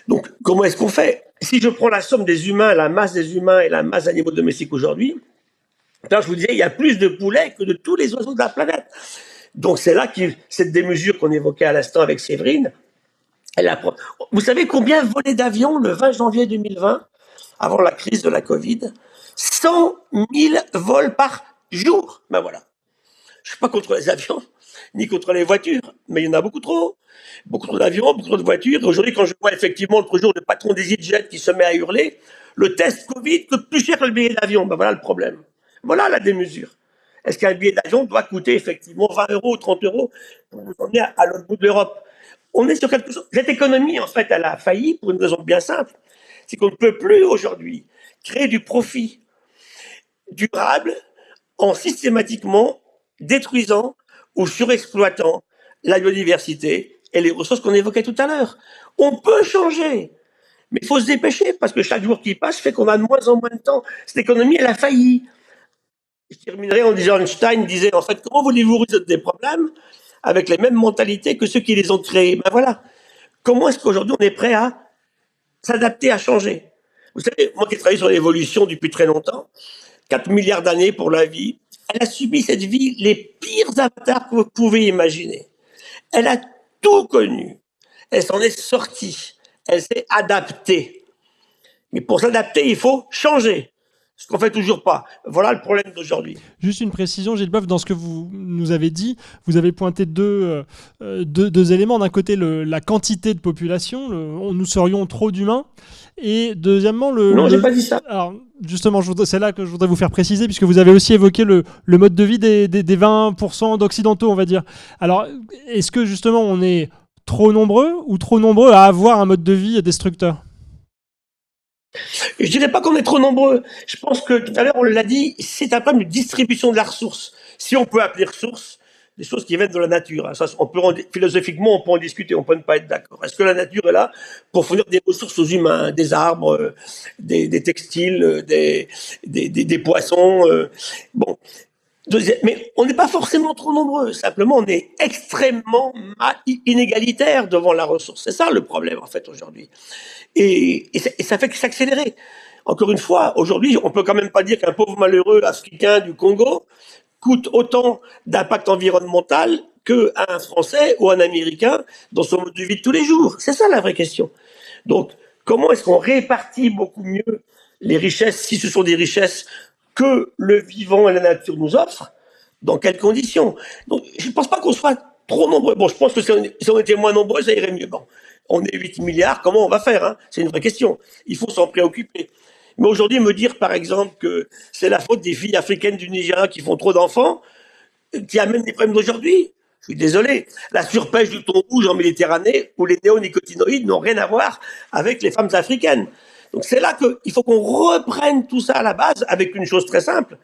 Donc, comment est-ce qu'on fait? Si je prends la somme des humains, la masse des humains et la masse d'animaux domestiques aujourd'hui, je vous disais, il y a plus de poulets que de tous les oiseaux de la planète. Donc, c'est là que cette démesure qu'on évoquait à l'instant avec Séverine, elle Vous savez combien volait d'avions le 20 janvier 2020, avant la crise de la Covid? 100 000 vols par jour. Ben voilà. Je suis pas contre les avions, ni contre les voitures, mais il y en a beaucoup trop. Beaucoup trop d'avions, beaucoup trop de voitures. Aujourd'hui, quand je vois effectivement l'autre jour le patron des EasyJet qui se met à hurler, le test Covid coûte plus cher que le billet d'avion. Ben voilà le problème. Voilà la démesure. Est-ce qu'un billet d'avion doit coûter effectivement 20 euros ou 30 euros pour vous emmener à l'autre bout de l'Europe? On est sur quelque chose. Cette économie, en fait, elle a failli pour une raison bien simple. C'est qu'on ne peut plus aujourd'hui créer du profit durable en systématiquement détruisant ou surexploitant la biodiversité et les ressources qu'on évoquait tout à l'heure. On peut changer, mais il faut se dépêcher parce que chaque jour qui passe fait qu'on a de moins en moins de temps. Cette économie, elle a failli. Je terminerai en disant Einstein disait en fait comment voulez-vous résoudre des problèmes avec les mêmes mentalités que ceux qui les ont créés? Ben voilà. Comment est-ce qu'aujourd'hui on est prêt à s'adapter, à changer? Vous savez, moi qui travaille sur l'évolution depuis très longtemps, 4 milliards d'années pour la vie, elle a subi cette vie les pires avatars que vous pouvez imaginer. Elle a tout connu. Elle s'en est sortie. Elle s'est adaptée. Mais pour s'adapter, il faut changer. Ce qu'on fait toujours pas. Voilà le problème d'aujourd'hui. Juste une précision, Gilles Boeuf, dans ce que vous nous avez dit, vous avez pointé deux, euh, deux, éléments. D'un côté, le, la quantité de population, nous serions trop d'humains. Et deuxièmement, le. Non, j'ai pas dit ça. Alors, justement, c'est là que je voudrais vous faire préciser, puisque vous avez aussi évoqué le, le mode de vie des, des, des 20% d'occidentaux, on va dire. Alors, est-ce que justement, on est trop nombreux ou trop nombreux à avoir un mode de vie destructeur? Je dirais pas qu'on est trop nombreux. Je pense que tout à l'heure on l'a dit, c'est un problème de distribution de la ressource. Si on peut appeler ressource des choses qui viennent de la nature. Hein. On philosophiquement, on peut en discuter, on peut ne pas être d'accord. Est-ce que la nature est là pour fournir des ressources aux humains, des arbres, euh, des, textiles, euh, des, poissons euh, mais on n'est pas forcément trop nombreux. Simplement, on est extrêmement inégalitaire devant la ressource. C'est ça le problème en fait aujourd'hui. Et, ça, fait que s'accélérer. Encore une fois, aujourd'hui, on peut quand même pas dire qu'un pauvre malheureux africain du Congo coûte autant d'impact environnemental qu'un Français ou un Américain dans son mode de vie de tous les jours. C'est ça la vraie question. Donc, comment est-ce qu'on répartit beaucoup mieux les richesses, si ce sont des richesses que le vivant et la nature nous offrent, dans quelles conditions? Donc, je ne pense pas qu'on soit trop nombreux. Bon, je pense que si on, était moins nombreux, ça irait mieux. Bon, on est 8 milliards, comment on va faire hein? C'est une vraie question. Il faut s'en préoccuper. Mais aujourd'hui, me dire, par exemple, que c'est la faute des filles africaines du Nigeria qui font trop d'enfants, qui amènent des problèmes d'aujourd'hui, je suis désolé. La surpêche du thon rouge en Méditerranée ou les néonicotinoïdes n'ont rien à voir avec les femmes africaines. Donc c'est là qu'il faut qu'on reprenne tout ça à la base avec une chose très simple.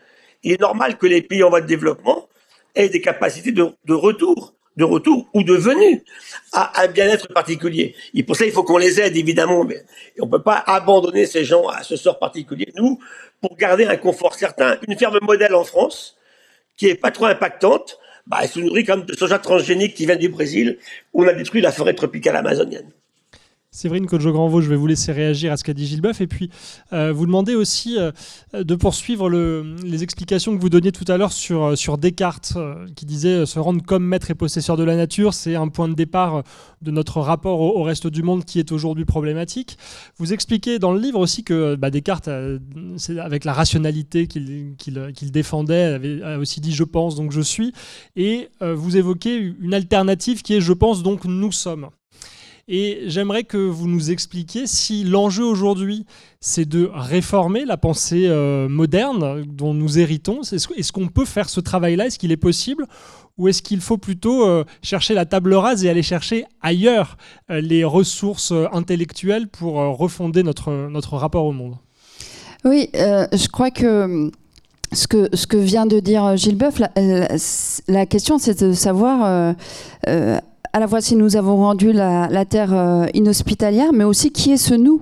Il est normal que les pays en voie de développement aient des capacités de, retour, de retour ou de venue à un bien-être particulier. Et pour ça, il faut qu'on les aide, évidemment, mais on ne peut pas abandonner ces gens à ce sort particulier. Nous, pour garder un confort certain, une ferme modèle en France, qui est pas trop impactante, bah, elle se nourrit comme de soja transgénique qui vient du Brésil, où on a détruit la forêt tropicale amazonienne. Séverine Kodjo-Granvaux, je vais vous laisser réagir à ce qu'a dit Gilles Boeuf. Et puis, euh, vous demandez aussi euh, de poursuivre les explications que vous donniez tout à l'heure sur, euh, Descartes, qui disait se rendre comme maître et possesseur de la nature, c'est un point de départ de notre rapport au, reste du monde qui est aujourd'hui problématique. Vous expliquez dans le livre aussi que bah, Descartes, avec la rationalité qu'il défendait, avait, a aussi dit je pense, donc je suis. Et vous évoquez une alternative qui est je pense, donc nous sommes. Et j'aimerais que vous nous expliquiez si l'enjeu aujourd'hui, c'est de réformer la pensée euh, moderne dont nous héritons. Est-ce qu'on peut faire ce travail-là? Est-ce qu'il est possible? Ou est-ce qu'il faut plutôt euh, chercher la table rase et aller chercher ailleurs euh, les ressources intellectuelles pour refonder notre, notre rapport au monde? Oui, je crois que ce que, ce que vient de dire Gilles Boeuf, la, la question c'est de savoir à la fois si nous avons rendu la, la terre euh, inhospitalière, mais aussi qui est ce nous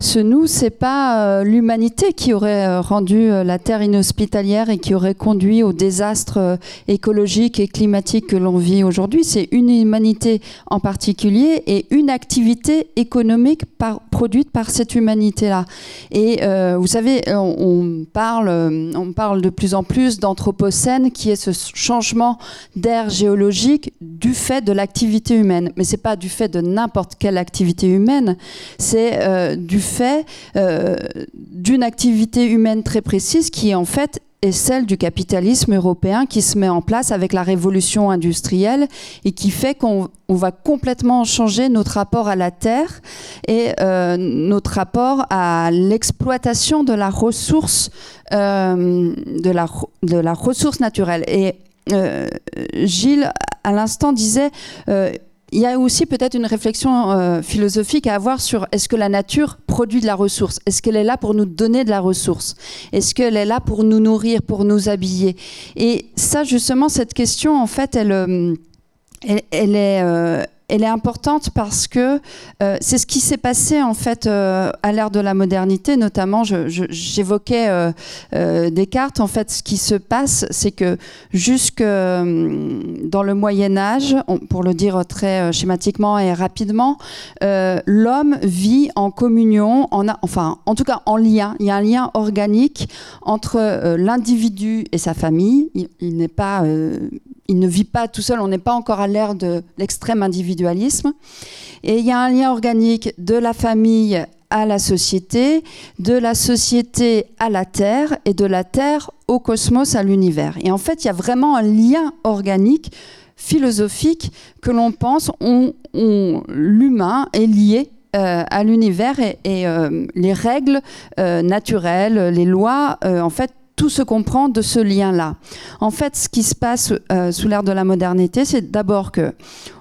ce nous, c'est pas euh, l'humanité qui aurait euh, rendu euh, la terre inhospitalière et qui aurait conduit au désastre écologique et climatique que l'on vit aujourd'hui. C'est une humanité en particulier et une activité économique produite par cette humanité-là. Et vous savez, on, parle, on parle de plus en plus d'anthropocène, qui est ce changement d'air géologique du fait de l'activité humaine. Mais c'est pas du fait de n'importe quelle activité humaine, c'est du euh, d'une activité humaine très précise qui en fait est celle du capitalisme européen qui se met en place avec la révolution industrielle et qui fait qu'on va complètement changer notre rapport à la terre et euh, notre rapport à l'exploitation de la ressource euh, de la ressource naturelle. Et Gilles, à l'instant, disait il y a aussi peut-être une réflexion euh, philosophique à avoir sur est-ce que la nature produit de la ressource? Est-ce qu'elle est là pour nous donner de la ressource? Est-ce qu'elle est là pour nous nourrir, pour nous habiller? Et ça, justement, cette question, en fait, elle, euh, elle, est, euh, elle est importante parce que euh, c'est ce qui s'est passé en fait euh, à l'ère de la modernité, notamment. J'évoquais euh, Descartes. En fait, ce qui se passe, c'est que jusque dans le Moyen Âge, pour le dire très schématiquement et rapidement, l'homme vit en communion, en enfin, en tout cas en lien. Il y a un lien organique entre l'individu et sa famille. Il, il n'est pas il ne vit pas tout seul, on n'est pas encore à l'ère de l'extrême individualisme. Et il y a un lien organique de la famille à la société, de la société à la Terre et de la Terre au cosmos, à l'univers. Et en fait, il y a vraiment un lien organique philosophique que l'on pense, on, l'humain est lié euh, à l'univers et, euh, les règles euh, naturelles, les lois, en fait, tout se comprend de ce lien-là. En fait, ce qui se passe euh, sous l'ère de la modernité, c'est d'abord que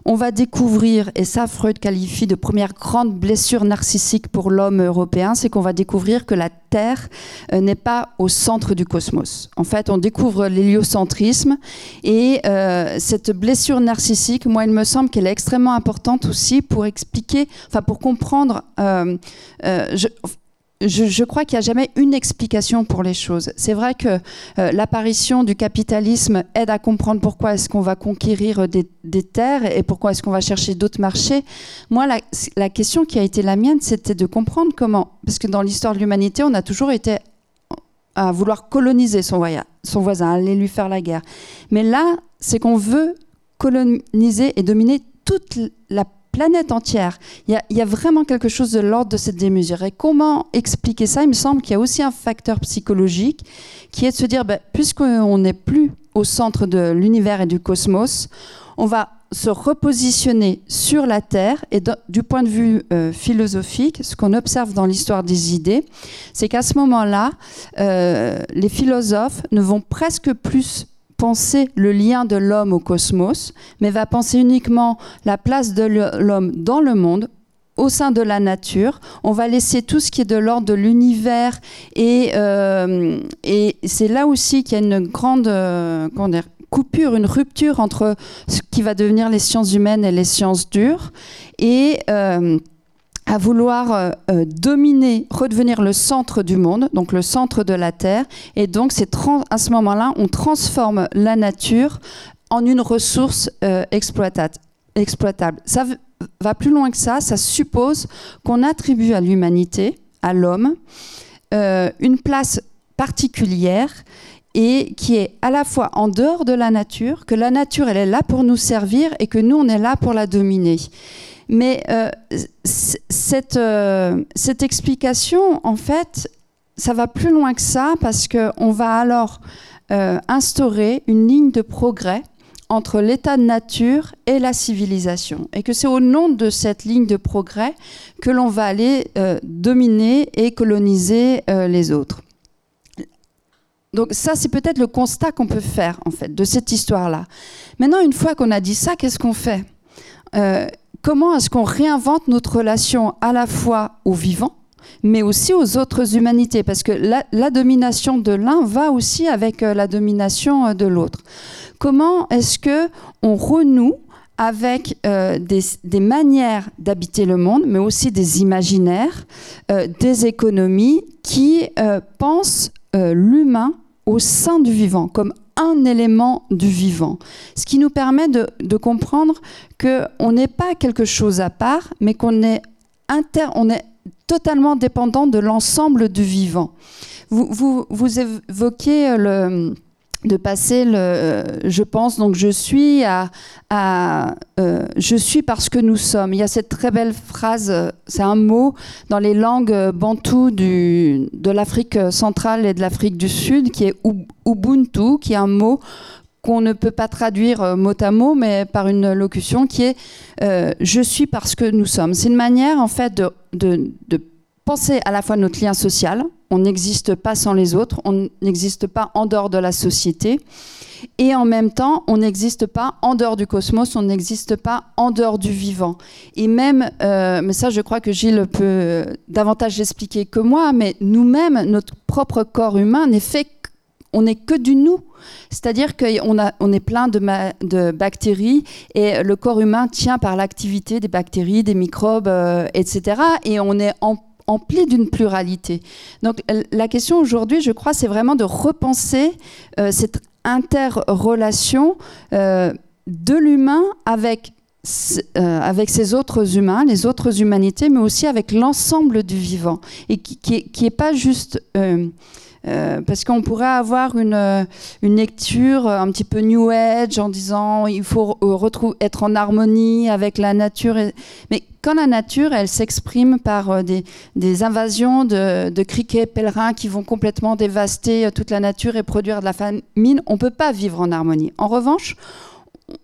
on va découvrir, et ça Freud qualifie de première grande blessure narcissique pour l'homme européen, c'est qu'on va découvrir que la Terre euh, n'est pas au centre du cosmos. En fait, on découvre l'héliocentrisme et euh, cette blessure narcissique, moi, il me semble qu'elle est extrêmement importante aussi pour expliquer, enfin pour comprendre. Je, je, crois qu'il n'y a jamais une explication pour les choses. C'est vrai que euh, l'apparition du capitalisme aide à comprendre pourquoi est-ce qu'on va conquérir des, terres et pourquoi est-ce qu'on va chercher d'autres marchés. Moi, la, question qui a été la mienne, c'était de comprendre comment, parce que dans l'histoire de l'humanité, on a toujours été à vouloir coloniser son, son voisin, aller lui faire la guerre. Mais là, c'est qu'on veut coloniser et dominer toute la planète entière. Il y, a, vraiment quelque chose de l'ordre de cette démesure. Et comment expliquer ça? Il me semble qu'il y a aussi un facteur psychologique qui est de se dire, ben, puisqu'on n'est plus au centre de l'univers et du cosmos, on va se repositionner sur la Terre et du point de vue euh, philosophique, ce qu'on observe dans l'histoire des idées, c'est qu'à ce moment-là, euh, les philosophes ne vont presque plus penser le lien de l'homme au cosmos, mais va penser uniquement la place de l'homme dans le monde, au sein de la nature. On va laisser tout ce qui est de l'ordre de l'univers et, euh, c'est là aussi qu'il y a une grande euh, coupure, une rupture entre ce qui va devenir les sciences humaines et les sciences dures. Et euh, à vouloir euh, euh, dominer, redevenir le centre du monde, donc le centre de la Terre. Et donc, c'est à ce moment-là, on transforme la nature en une ressource euh, exploitable. Ça va plus loin que ça. Ça suppose qu'on attribue à l'humanité, à l'homme, une place particulière et qui est à la fois en dehors de la nature, que la nature, elle est là pour nous servir et que nous, on est là pour la dominer. Mais euh, cette, euh, cette explication, en fait, ça va plus loin que ça parce qu'on va alors euh, instaurer une ligne de progrès entre l'état de nature et la civilisation. Et que c'est au nom de cette ligne de progrès que l'on va aller dominer et coloniser les autres. Donc ça, c'est peut-être le constat qu'on peut faire, en fait, de cette histoire-là. Maintenant, une fois qu'on a dit ça, qu'est-ce qu'on fait? Comment est-ce qu'on réinvente notre relation à la fois aux vivants, mais aussi aux autres humanités, parce que la, domination de l'un va aussi avec euh, la domination euh, de l'autre. Comment est-ce que on renoue avec euh, des, manières d'habiter le monde, mais aussi des imaginaires, des économies qui pensent l'humain au sein du vivant, comme un élément du vivant. Ce qui nous permet de, comprendre qu'on n'est pas quelque chose à part, mais qu'on est, inter, on est totalement dépendant de l'ensemble du vivant. Vous, vous évoquez le de passer le je pense donc je suis à, euh, je suis parce que nous sommes. Il y a cette très belle phrase c'est un mot dans les langues bantoues de l'Afrique centrale et de l'Afrique du Sud qui est ubuntu qui est un mot qu'on ne peut pas traduire euh, mot à mot mais par une locution qui est euh, je suis parce que nous sommes. C'est une manière en fait de, de penser à la fois notre lien social on n'existe pas sans les autres, on n'existe pas en dehors de la société. Et en même temps, on n'existe pas en dehors du cosmos, on n'existe pas en dehors du vivant. Et même, euh, mais ça je crois que Gilles peut davantage l'expliquer que moi, mais nous-mêmes, notre propre corps humain n'est fait on n'est que du nous. C'est-à-dire qu'on on est plein de, bactéries et le corps humain tient par l'activité des bactéries, des microbes, euh, etc. Et on est en empli d'une pluralité. Donc la question aujourd'hui, je crois, c'est vraiment de repenser euh, cette interrelation euh, de l'humain avec euh, avec ces autres humains, les autres humanités, mais aussi avec l'ensemble du vivant, et qui n'est pas juste Euh, parce qu'on pourrait avoir une, une lecture un petit peu New Age en disant il faut retrouver, être en harmonie avec la nature. mais quand la nature, elle s'exprime par des, des, invasions de, de, criquets pèlerins qui vont complètement dévaster toute la nature et produire de la famine, on ne peut pas vivre en harmonie. En revanche,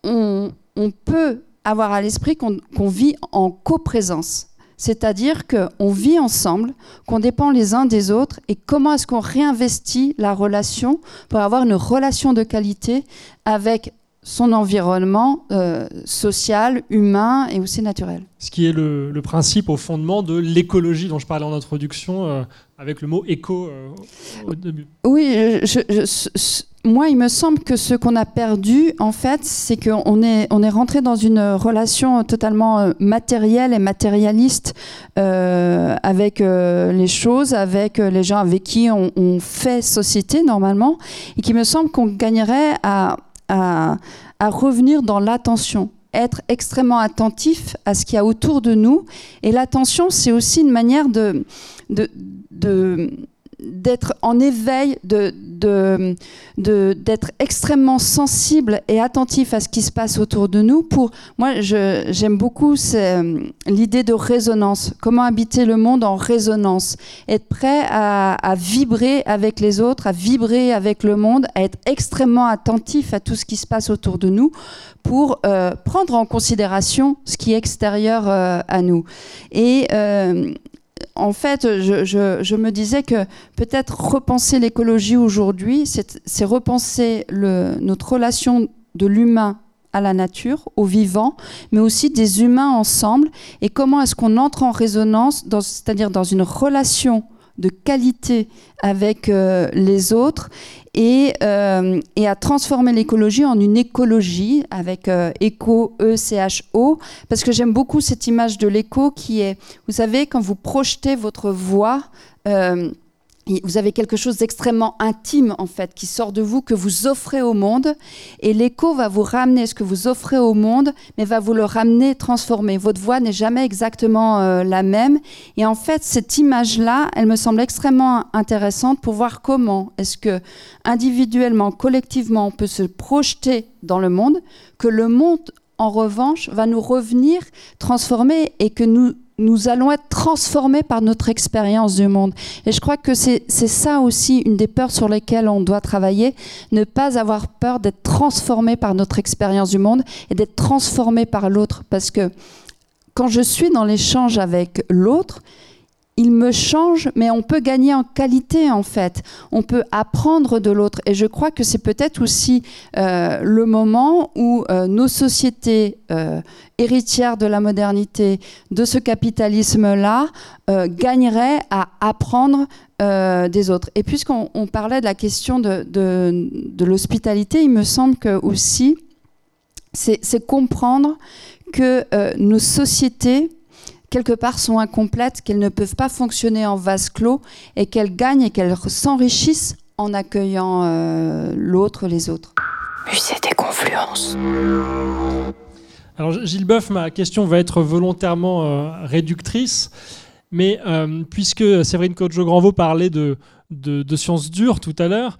on, on peut avoir à l'esprit qu'on vit en coprésence. C'est-à-dire qu'on vit ensemble, qu'on dépend les uns des autres, et comment est-ce qu'on réinvestit la relation pour avoir une relation de qualité avec son environnement euh, social, humain et aussi naturel? Ce qui est le, principe au fondement de l'écologie dont je parlais en introduction, euh, avec le mot éco euh, au début. Oui, moi, il me semble que ce qu'on a perdu, en fait, c'est qu'on est, on est rentré dans une relation totalement matérielle et matérialiste avec les choses, avec les gens avec qui on, fait société normalement, et qui me semble qu'on gagnerait à à, revenir dans l'attention, être extrêmement attentif à ce qu'il y a autour de nous. Et l'attention, c'est aussi une manière de, de, de d'être en éveil, de, de, d'être extrêmement sensible et attentif à ce qui se passe autour de nous. Pour moi, j'aime beaucoup euh, l'idée de résonance. Comment habiter le monde en résonance? Être prêt à, vibrer avec les autres, à vibrer avec le monde, à être extrêmement attentif à tout ce qui se passe autour de nous pour euh, prendre en considération ce qui est extérieur euh, à nous. Et en fait, je, me disais que peut-être repenser l'écologie aujourd'hui, c'est repenser notre relation de l'humain à la nature, au vivant, mais aussi des humains ensemble, et comment est-ce qu'on entre en résonance, c'est-à-dire dans une relation de qualité avec euh, les autres et, euh, et, à transformer l'écologie en une écologie avec euh, éco, E-C-H-O, parce que j'aime beaucoup cette image de l'écho qui est, vous savez, quand vous projetez votre voix, vous avez quelque chose d'extrêmement intime en fait qui sort de vous que vous offrez au monde. Et l'écho va vous ramener ce que vous offrez au monde mais va vous le ramener transformé votre voix n'est jamais exactement euh, la même. Et en fait cette image là elle me semble extrêmement intéressante pour voir comment est-ce que individuellement collectivement on peut se projeter dans le monde que le monde en revanche va nous revenir transformé et que nous nous allons être transformés par notre expérience du monde. Et je crois que c'est ça aussi une des peurs sur lesquelles on doit travailler, ne pas avoir peur d'être transformé par notre expérience du monde et d'être transformé par l'autre. Parce que quand je suis dans l'échange avec l'autre, il me change, mais on peut gagner en qualité en fait. On peut apprendre de l'autre. Et je crois que c'est peut-être aussi euh, le moment où euh, nos sociétés euh, héritières de la modernité, de ce capitalisme-là, gagneraient à apprendre des autres. Et puisqu'on parlait de la question de, de l'hospitalité, il me semble que aussi, c'est comprendre que nos sociétés quelque part sont incomplètes, qu'elles ne peuvent pas fonctionner en vase clos et qu'elles gagnent et qu'elles s'enrichissent en accueillant euh, l'autre, les autres. Musée des confluences. Alors Gilles Boeuf, ma question va être volontairement euh, réductrice, mais euh, puisque Séverine Cojo-Granvaux parlait de, de, sciences dures tout à l'heure,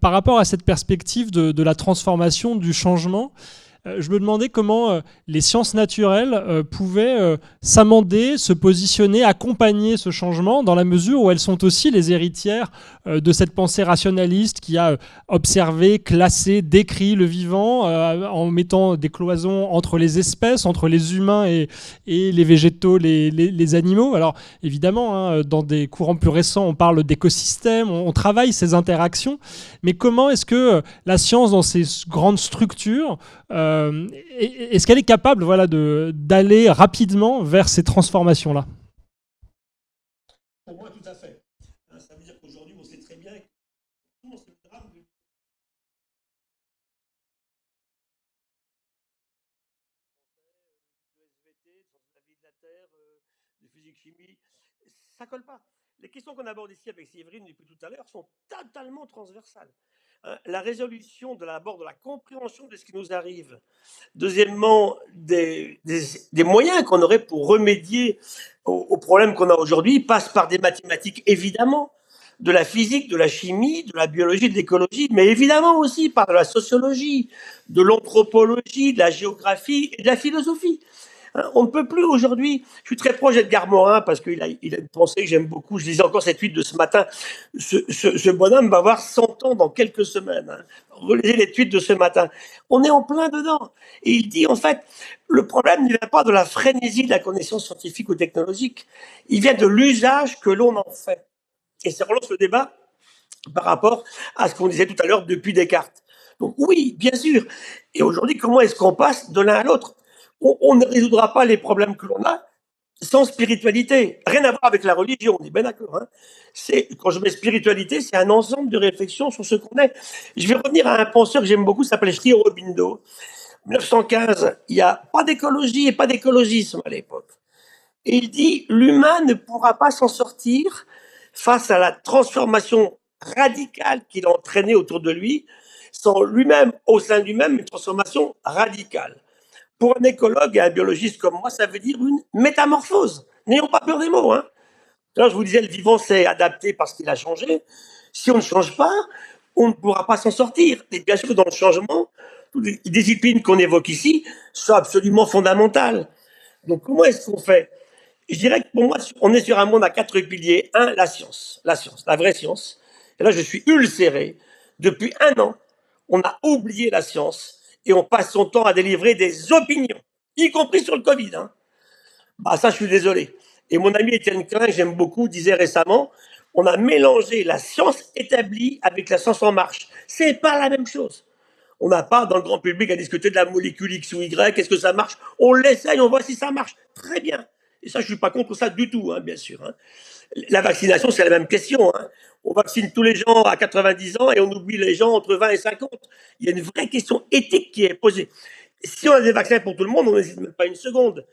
par rapport à cette perspective de, de la transformation, du changement, euh, je me demandais comment euh, les sciences naturelles euh, pouvaient s'amender, se positionner, accompagner ce changement, dans la mesure où elles sont aussi les héritières de cette pensée rationaliste qui a observé, classé, décrit le vivant en mettant des cloisons entre les espèces, entre les humains et, les végétaux, les, animaux. Alors évidemment, hein, dans des courants plus récents, on parle d'écosystèmes, on, travaille ces interactions, mais comment est-ce que la science, dans ces grandes structures, euh, est-ce qu'elle est capable voilà, d'aller rapidement vers ces transformations-là? Pour moi, tout à fait. Hein, ça veut dire qu'aujourd'hui, on sait très bien que ce drame de SVT, de la vie de la Terre, euh, de physique-chimie, ça colle pas. Les questions qu'on aborde ici avec Séverine depuis tout à l'heure sont totalement transversales. Euh, la résolution de l'abord de la compréhension de ce qui nous arrive. Deuxièmement, des, moyens qu'on aurait pour remédier aux, problèmes qu'on a aujourd'hui passent par des mathématiques, évidemment. de la physique, de la chimie, de la biologie, de l'écologie, mais évidemment aussi par de la sociologie, de l'anthropologie, de la géographie et de la philosophie. Hein, on ne peut plus aujourd'hui. Je suis très proche d'Edgar Morin parce qu'il a, il a une pensée que j'aime beaucoup. Je lisais encore cette tweet de ce matin. Ce, bonhomme va avoir 100 ans dans quelques semaines. Hein. Relisez les tweets de ce matin. On est en plein dedans. Et il dit en fait, le problème ne vient pas de la frénésie de la connaissance scientifique ou technologique. Il vient de l'usage que l'on en fait. Et ça relance le débat par rapport à ce qu'on disait tout à l'heure depuis Descartes. Donc oui, bien sûr. Et aujourd'hui, comment est-ce qu'on passe de l'un à l'autre? On, ne résoudra pas les problèmes que l'on a sans spiritualité. Rien à voir avec la religion, on est bien d'accord. Hein. c'est quand je mets spiritualité, c'est un ensemble de réflexions sur ce qu'on est. Je vais revenir à un penseur que j'aime beaucoup, s'appelle Sri Aurobindo. 1915, il n'y a pas d'écologie et pas d'écologisme à l'époque. Il dit l'humain ne pourra pas s'en sortir face à la transformation radicale qu'il a entraînée autour de lui, sans lui-même, au sein de lui-même, une transformation radicale. Pour un écologue et un biologiste comme moi, ça veut dire une métamorphose. N'ayons pas peur des mots. Hein. je vous disais, le vivant s'est adapté parce qu'il a changé. Si on ne change pas, on ne pourra pas s'en sortir. Et bien sûr, dans le changement, toutes les disciplines qu'on évoque ici sont absolument fondamentales. Donc, comment est-ce qu'on fait? Je dirais que pour moi, on est sur un monde à quatre piliers. Un, la science, la science, la vraie science. Et là, je suis ulcéré. Depuis un an, on a oublié la science et on passe son temps à délivrer des opinions, y compris sur le Covid. Hein. Bah ça, je suis désolé. Et mon ami Étienne Klein, j'aime beaucoup, disait récemment, on a mélangé la science établie avec la science en marche. C'est pas la même chose. On n'a pas dans le grand public à discuter de la molécule X ou Y, est-ce que ça marche? On l'essaye, on voit si ça marche. Très bien. Et ça, je suis pas contre ça du tout, hein, bien sûr. Hein. La vaccination, c'est la même question. Hein. On vaccine tous les gens à 90 ans et on oublie les gens entre 20 et 50. Il y a une vraie question éthique qui est posée. Si on a des vaccins pour tout le monde, on n'hésite même pas une seconde.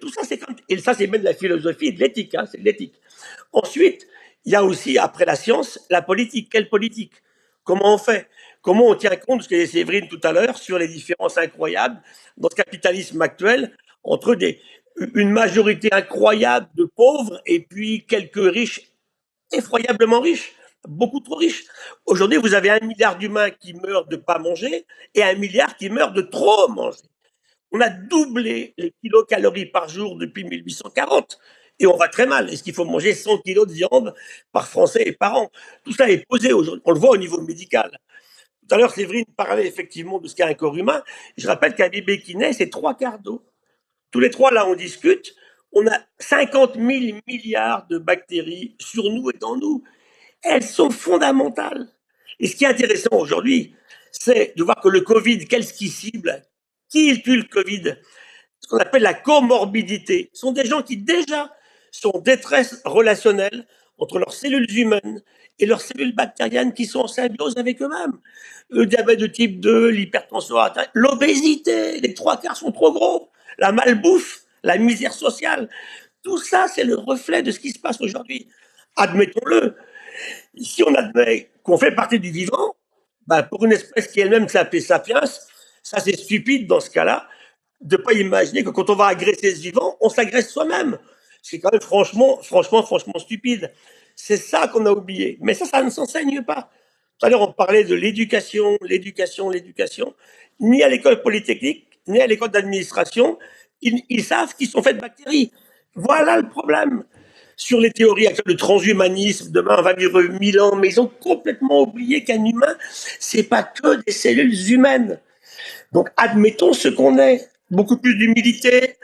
Tout ça, c'est. Et ça, c'est même de la philosophie et de l'éthique. C'est de l'éthique. Ensuite, il y a aussi, après la science, la politique. Quelle politique? Comment on fait? Comment on tient compte ce que disait Séverine tout à l'heure sur les différences incroyables dans ce capitalisme actuel entre des, une majorité incroyable de pauvres et puis quelques riches effroyablement riches, beaucoup trop riches. Aujourd'hui, vous avez un milliard d'humains qui meurent de pas manger et un milliard qui meurent de trop manger. On a doublé les kilocalories par jour depuis 1840 et on va très mal. Est-ce qu'il faut manger 100 kilos de viande par Français et par an? Tout ça est posé aujourd'hui. On le voit au niveau médical. Tout à l'heure, Séverine parlait effectivement de ce qu'est un corps humain. Je rappelle qu'un bébé qui naît, c'est trois quarts d'eau. Tous les trois, là, on discute. On a 50 000 milliards de bactéries sur nous et dans nous. Elles sont fondamentales. Et ce qui est intéressant aujourd'hui, c'est de voir que le Covid, qu'est-ce qui cible? Qui tue le Covid? Ce qu'on appelle la comorbidité. Ce sont des gens qui déjà sont en détresse relationnelle entre leurs cellules humaines et leurs cellules bactériennes qui sont en symbiose avec eux-mêmes. Le diabète de type 2, l'hypertension l'obésité, les trois quarts sont trop gros la malbouffe, la misère sociale. Tout ça, c'est le reflet de ce qui se passe aujourd'hui. Admettons-le. Si on admet qu'on fait partie du vivant, bah, pour une espèce qui elle-même s'appelle sapiens, ça c'est stupide dans ce cas-là, de ne pas imaginer que quand on va agresser ce vivant, on s'agresse soi-même. C'est quand même franchement, franchement, franchement stupide. C'est ça qu'on a oublié. Mais ça, ça ne s'enseigne pas. Tout à l'heure, on parlait de l'éducation, l'éducation, l'éducation. Ni à l'école polytechnique, nés à l'école d'administration, ils, savent qu'ils sont faits de bactéries. Voilà le problème. Sur les théories actuelles de transhumanisme, demain on va vivre mille ans, mais ils ont complètement oublié qu'un humain, c'est pas que des cellules humaines. Donc admettons ce qu'on est. Beaucoup plus d'humilité,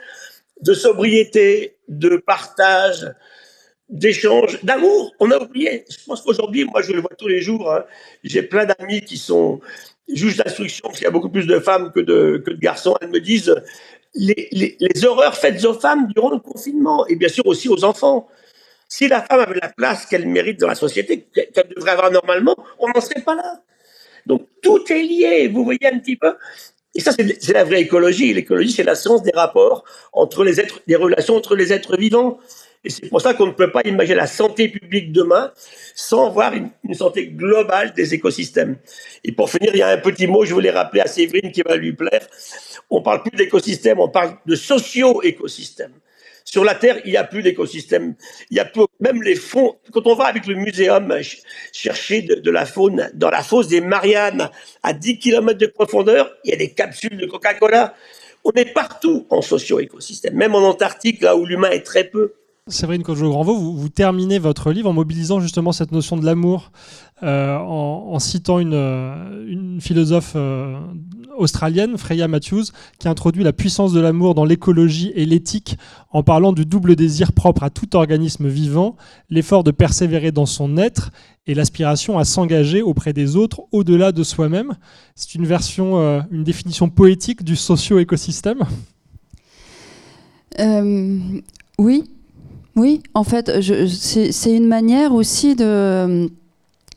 de sobriété, de partage, d'échange, d'amour. On a oublié. Je pense qu'aujourd'hui, moi je le vois tous les jours, hein. j'ai plein d'amis qui sont juge d'instruction, parce qu'il y a beaucoup plus de femmes que de, que de garçons, elles me disent les, les, les, horreurs faites aux femmes durant le confinement, et bien sûr aussi aux enfants. Si la femme avait la place qu'elle mérite dans la société, qu'elle devrait avoir normalement, on n'en serait pas là. Donc tout est lié, vous voyez un petit peu. Et ça, c'est la vraie écologie. L'écologie, c'est la science des rapports entre les êtres, des relations entre les êtres vivants. Et c'est pour ça qu'on ne peut pas imaginer la santé publique demain sans voir une, santé globale des écosystèmes. Et pour finir, il y a un petit mot, je voulais rappeler à Séverine qui va lui plaire. On parle plus d'écosystèmes, on parle de socio-écosystèmes. Sur la Terre, il n'y a plus d'écosystème. Il y a plus, même les fonds. Quand on va avec le muséum chercher de, la faune dans la fosse des Mariannes à 10 km de profondeur, il y a des capsules de Coca-Cola. On est partout en socio-écosystème, même en Antarctique, là où l'humain est très peu. Séverine Cojo-Granvaux, vous, vous, terminez votre livre en mobilisant justement cette notion de l'amour, euh, en, citant une, euh, philosophe euh, australienne, Freya Matthews, qui introduit la puissance de l'amour dans l'écologie et l'éthique en parlant du double désir propre à tout organisme vivant, l'effort de persévérer dans son être et l'aspiration à s'engager auprès des autres au-delà de soi-même. C'est une version, une définition poétique du socio-écosystème? oui, oui, en fait, c'est une manière aussi de,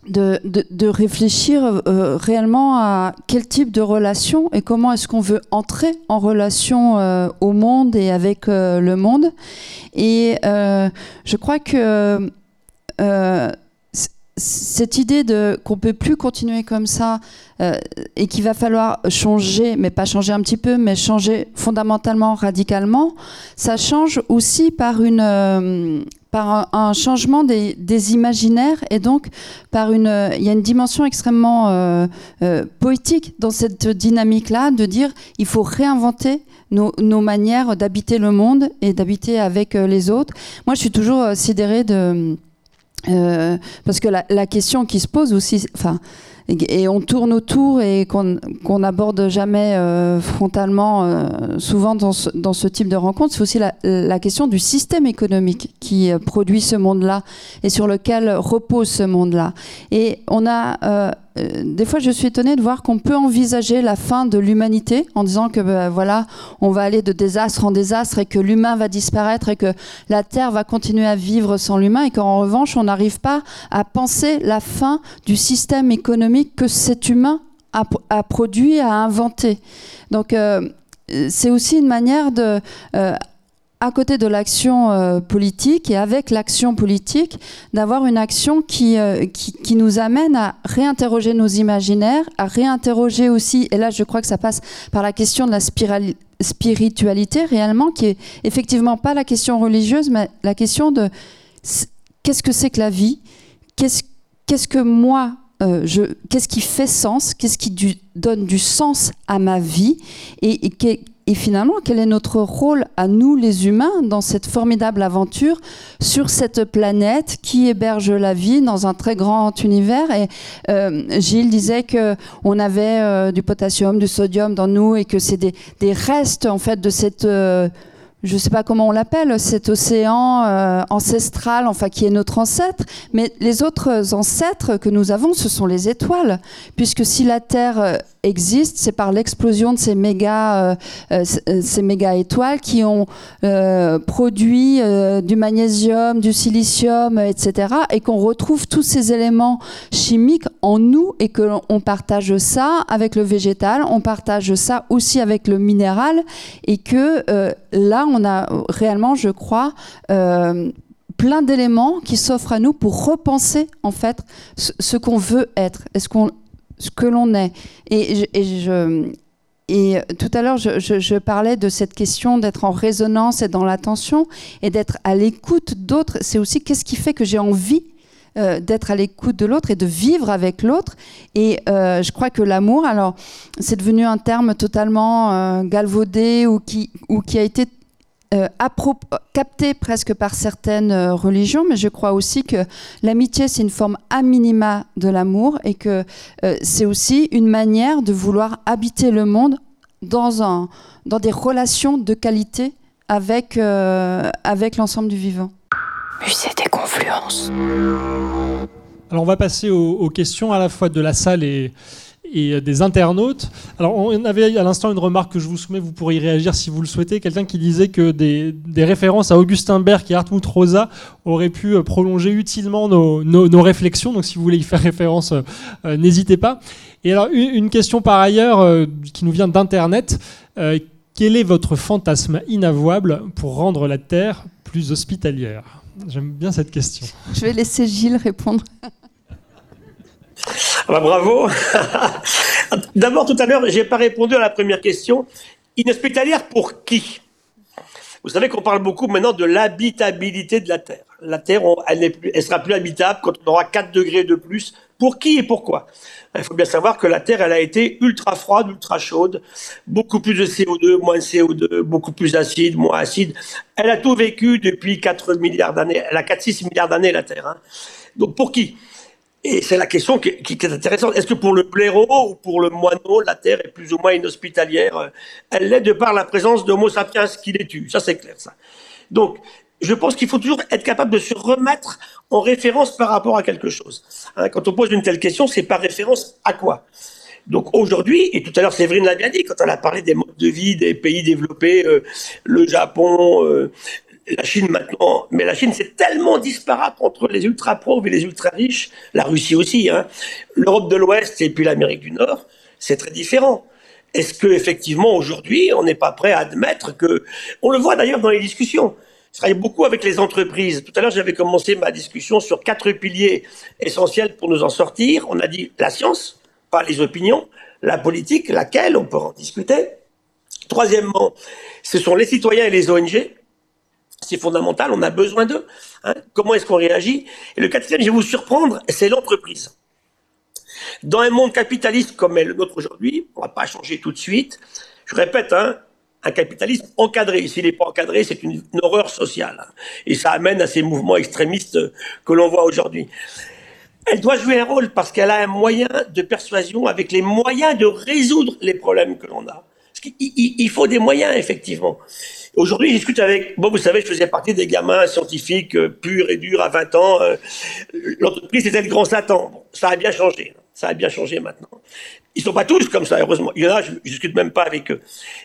de, réfléchir euh, réellement à quel type de relation et comment est-ce qu'on veut entrer en relation euh, au monde et avec euh, le monde. Et je crois que cette idée de qu'on peut plus continuer comme ça euh, et qu'il va falloir changer, mais pas changer un petit peu, mais changer fondamentalement, radicalement, ça change aussi par une euh, par un, changement des, imaginaires et donc par une il y a une dimension extrêmement euh, poétique dans cette dynamique là de dire il faut réinventer nos manières d'habiter le monde et d'habiter avec les autres. Moi, je suis toujours sidérée de euh, parce que la, la, question qui se pose aussi, enfin, et, on tourne autour et qu'on n'aborde jamais euh, frontalement, euh, souvent dans ce, dans ce, type de rencontre, c'est aussi la, la, question du système économique qui produit ce monde-là et sur lequel repose ce monde-là. Et on a euh, des fois, je suis étonnée de voir qu'on peut envisager la fin de l'humanité en disant que ben, voilà, on va aller de désastre en désastre et que l'humain va disparaître et que la Terre va continuer à vivre sans l'humain et qu'en revanche, on n'arrive pas à penser la fin du système économique que cet humain a, produit, a inventé. Donc, euh, c'est aussi une manière de, euh, à côté de l'action euh, politique et avec l'action politique, d'avoir une action qui, euh, qui, qui, nous amène à réinterroger nos imaginaires, à réinterroger aussi, et là je crois que ça passe par la question de la spiritualité réellement, qui est effectivement pas la question religieuse, mais la question de qu'est-ce que c'est que la vie, qu'est-ce que moi euh, qu'est-ce qui fait sens, qu'est-ce qui donne du sens à ma vie? Et, et, et finalement, quel est notre rôle à nous, les humains, dans cette formidable aventure sur cette planète qui héberge la vie dans un très grand univers Et euh, Gilles disait que on avait euh, du potassium, du sodium dans nous et que c'est des, des, restes en fait de cette euh, je ne sais pas comment on l'appelle, cet océan euh, ancestral, enfin qui est notre ancêtre, mais les autres ancêtres que nous avons, ce sont les étoiles, puisque si la Terre euh, existe, c'est par l'explosion de ces méga, euh, ces méga étoiles qui ont produit du magnésium, du silicium, etc., et qu'on retrouve tous ces éléments chimiques en nous et que l'on partage ça avec le végétal, on partage ça aussi avec le minéral, et que là on a réellement, je crois, euh, plein d'éléments qui s'offrent à nous pour repenser en fait ce, qu'on veut être, est-ce qu'on, ce que l'on est. Et, tout à l'heure, je, parlais de cette question d'être en résonance et dans l'attention et d'être à l'écoute d'autres. C'est aussi qu'est-ce qui fait que j'ai envie euh, d'être à l'écoute de l'autre et de vivre avec l'autre. Et euh, je crois que l'amour, alors, c'est devenu un terme totalement galvaudé ou qui, ou qui a été euh, capté presque par certaines euh, religions, mais je crois aussi que l'amitié, c'est une forme a minima de l'amour et que euh, c'est aussi une manière de vouloir habiter le monde dans, un, dans des relations de qualité avec, avec l'ensemble du vivant. Musée des confluences. Alors on va passer aux questions à la fois de la salle et, et euh, des internautes. Alors, on avait à l'instant une remarque que je vous soumets, vous pourriez réagir si vous le souhaitez. Quelqu'un qui disait que des, références à Augustin Berg et Hartmut Rosa auraient pu euh, prolonger utilement nos, réflexions. Donc, si vous voulez y faire référence, euh, n'hésitez pas. Et alors, une, question par ailleurs qui nous vient d'Internet. quel est votre fantasme inavouable pour rendre la Terre plus hospitalière? J'aime bien cette question. Je vais laisser Gilles répondre. Ah bah, bravo. D'abord, tout à l'heure, j'ai pas répondu à la première question. Inhospitalière pour qui? Vous savez qu'on parle beaucoup maintenant de l'habitabilité de la Terre. La Terre, elle, elle sera plus habitable quand on aura 4 degrés de plus. Pour qui et pourquoi? Il faut bien savoir que la Terre, elle a été ultra froide, ultra chaude, beaucoup plus de CO2, moins de CO2, beaucoup plus acide, moins acide. Elle a tout vécu depuis 4 milliards d'années. Elle a 4-6 milliards d'années, la Terre. Hein. Donc pour qui? Et c'est la question qui, est intéressante. Est-ce que pour le blaireau ou pour le moineau, la terre est plus ou moins inhospitalière? Elle l'est de par la présence d'Homo sapiens qui les tue. Ça, c'est clair, ça. Donc, je pense qu'il faut toujours être capable de se remettre en référence par rapport à quelque chose. Hein, quand on pose une telle question, c'est par référence à quoi? Donc aujourd'hui, et tout à l'heure Séverine l'a bien dit, quand elle a parlé des modes de vie des pays développés, euh, le Japon, euh, la Chine maintenant, mais la Chine c'est tellement disparate entre les ultra pauvres et les ultra riches, la Russie aussi, hein. l'Europe de l'Ouest et puis l'Amérique du Nord, c'est très différent. Est-ce que effectivement aujourd'hui on n'est pas prêt à admettre que, on le voit d'ailleurs dans les discussions. Je travaille beaucoup avec les entreprises. Tout à l'heure, j'avais commencé ma discussion sur quatre piliers essentiels pour nous en sortir. On a dit la science, pas les opinions, la politique, laquelle on peut en discuter. Troisièmement, ce sont les citoyens et les ONG c'est fondamental, on a besoin d'eux. Hein. Comment est-ce qu'on réagit? Et le quatrième, je vais vous surprendre, c'est l'entreprise. Dans un monde capitaliste comme le nôtre aujourd'hui, on va pas changer tout de suite. Je répète, hein, un capitalisme encadré. S'il n'est pas encadré, c'est une, horreur sociale. Et ça amène à ces mouvements extrémistes que l'on voit aujourd'hui. Elle doit jouer un rôle parce qu'elle a un moyen de persuasion avec les moyens de résoudre les problèmes que l'on a. il faut des moyens, effectivement. Aujourd'hui, je discute avec, bon, vous savez, je faisais partie des gamins scientifiques euh, purs et durs à 20 ans. Euh, l'entreprise était le grand Satan. ça a bien changé. Ça a bien changé maintenant. Ils sont pas tous comme ça, heureusement. Il y en a, je, je discute même pas avec eux.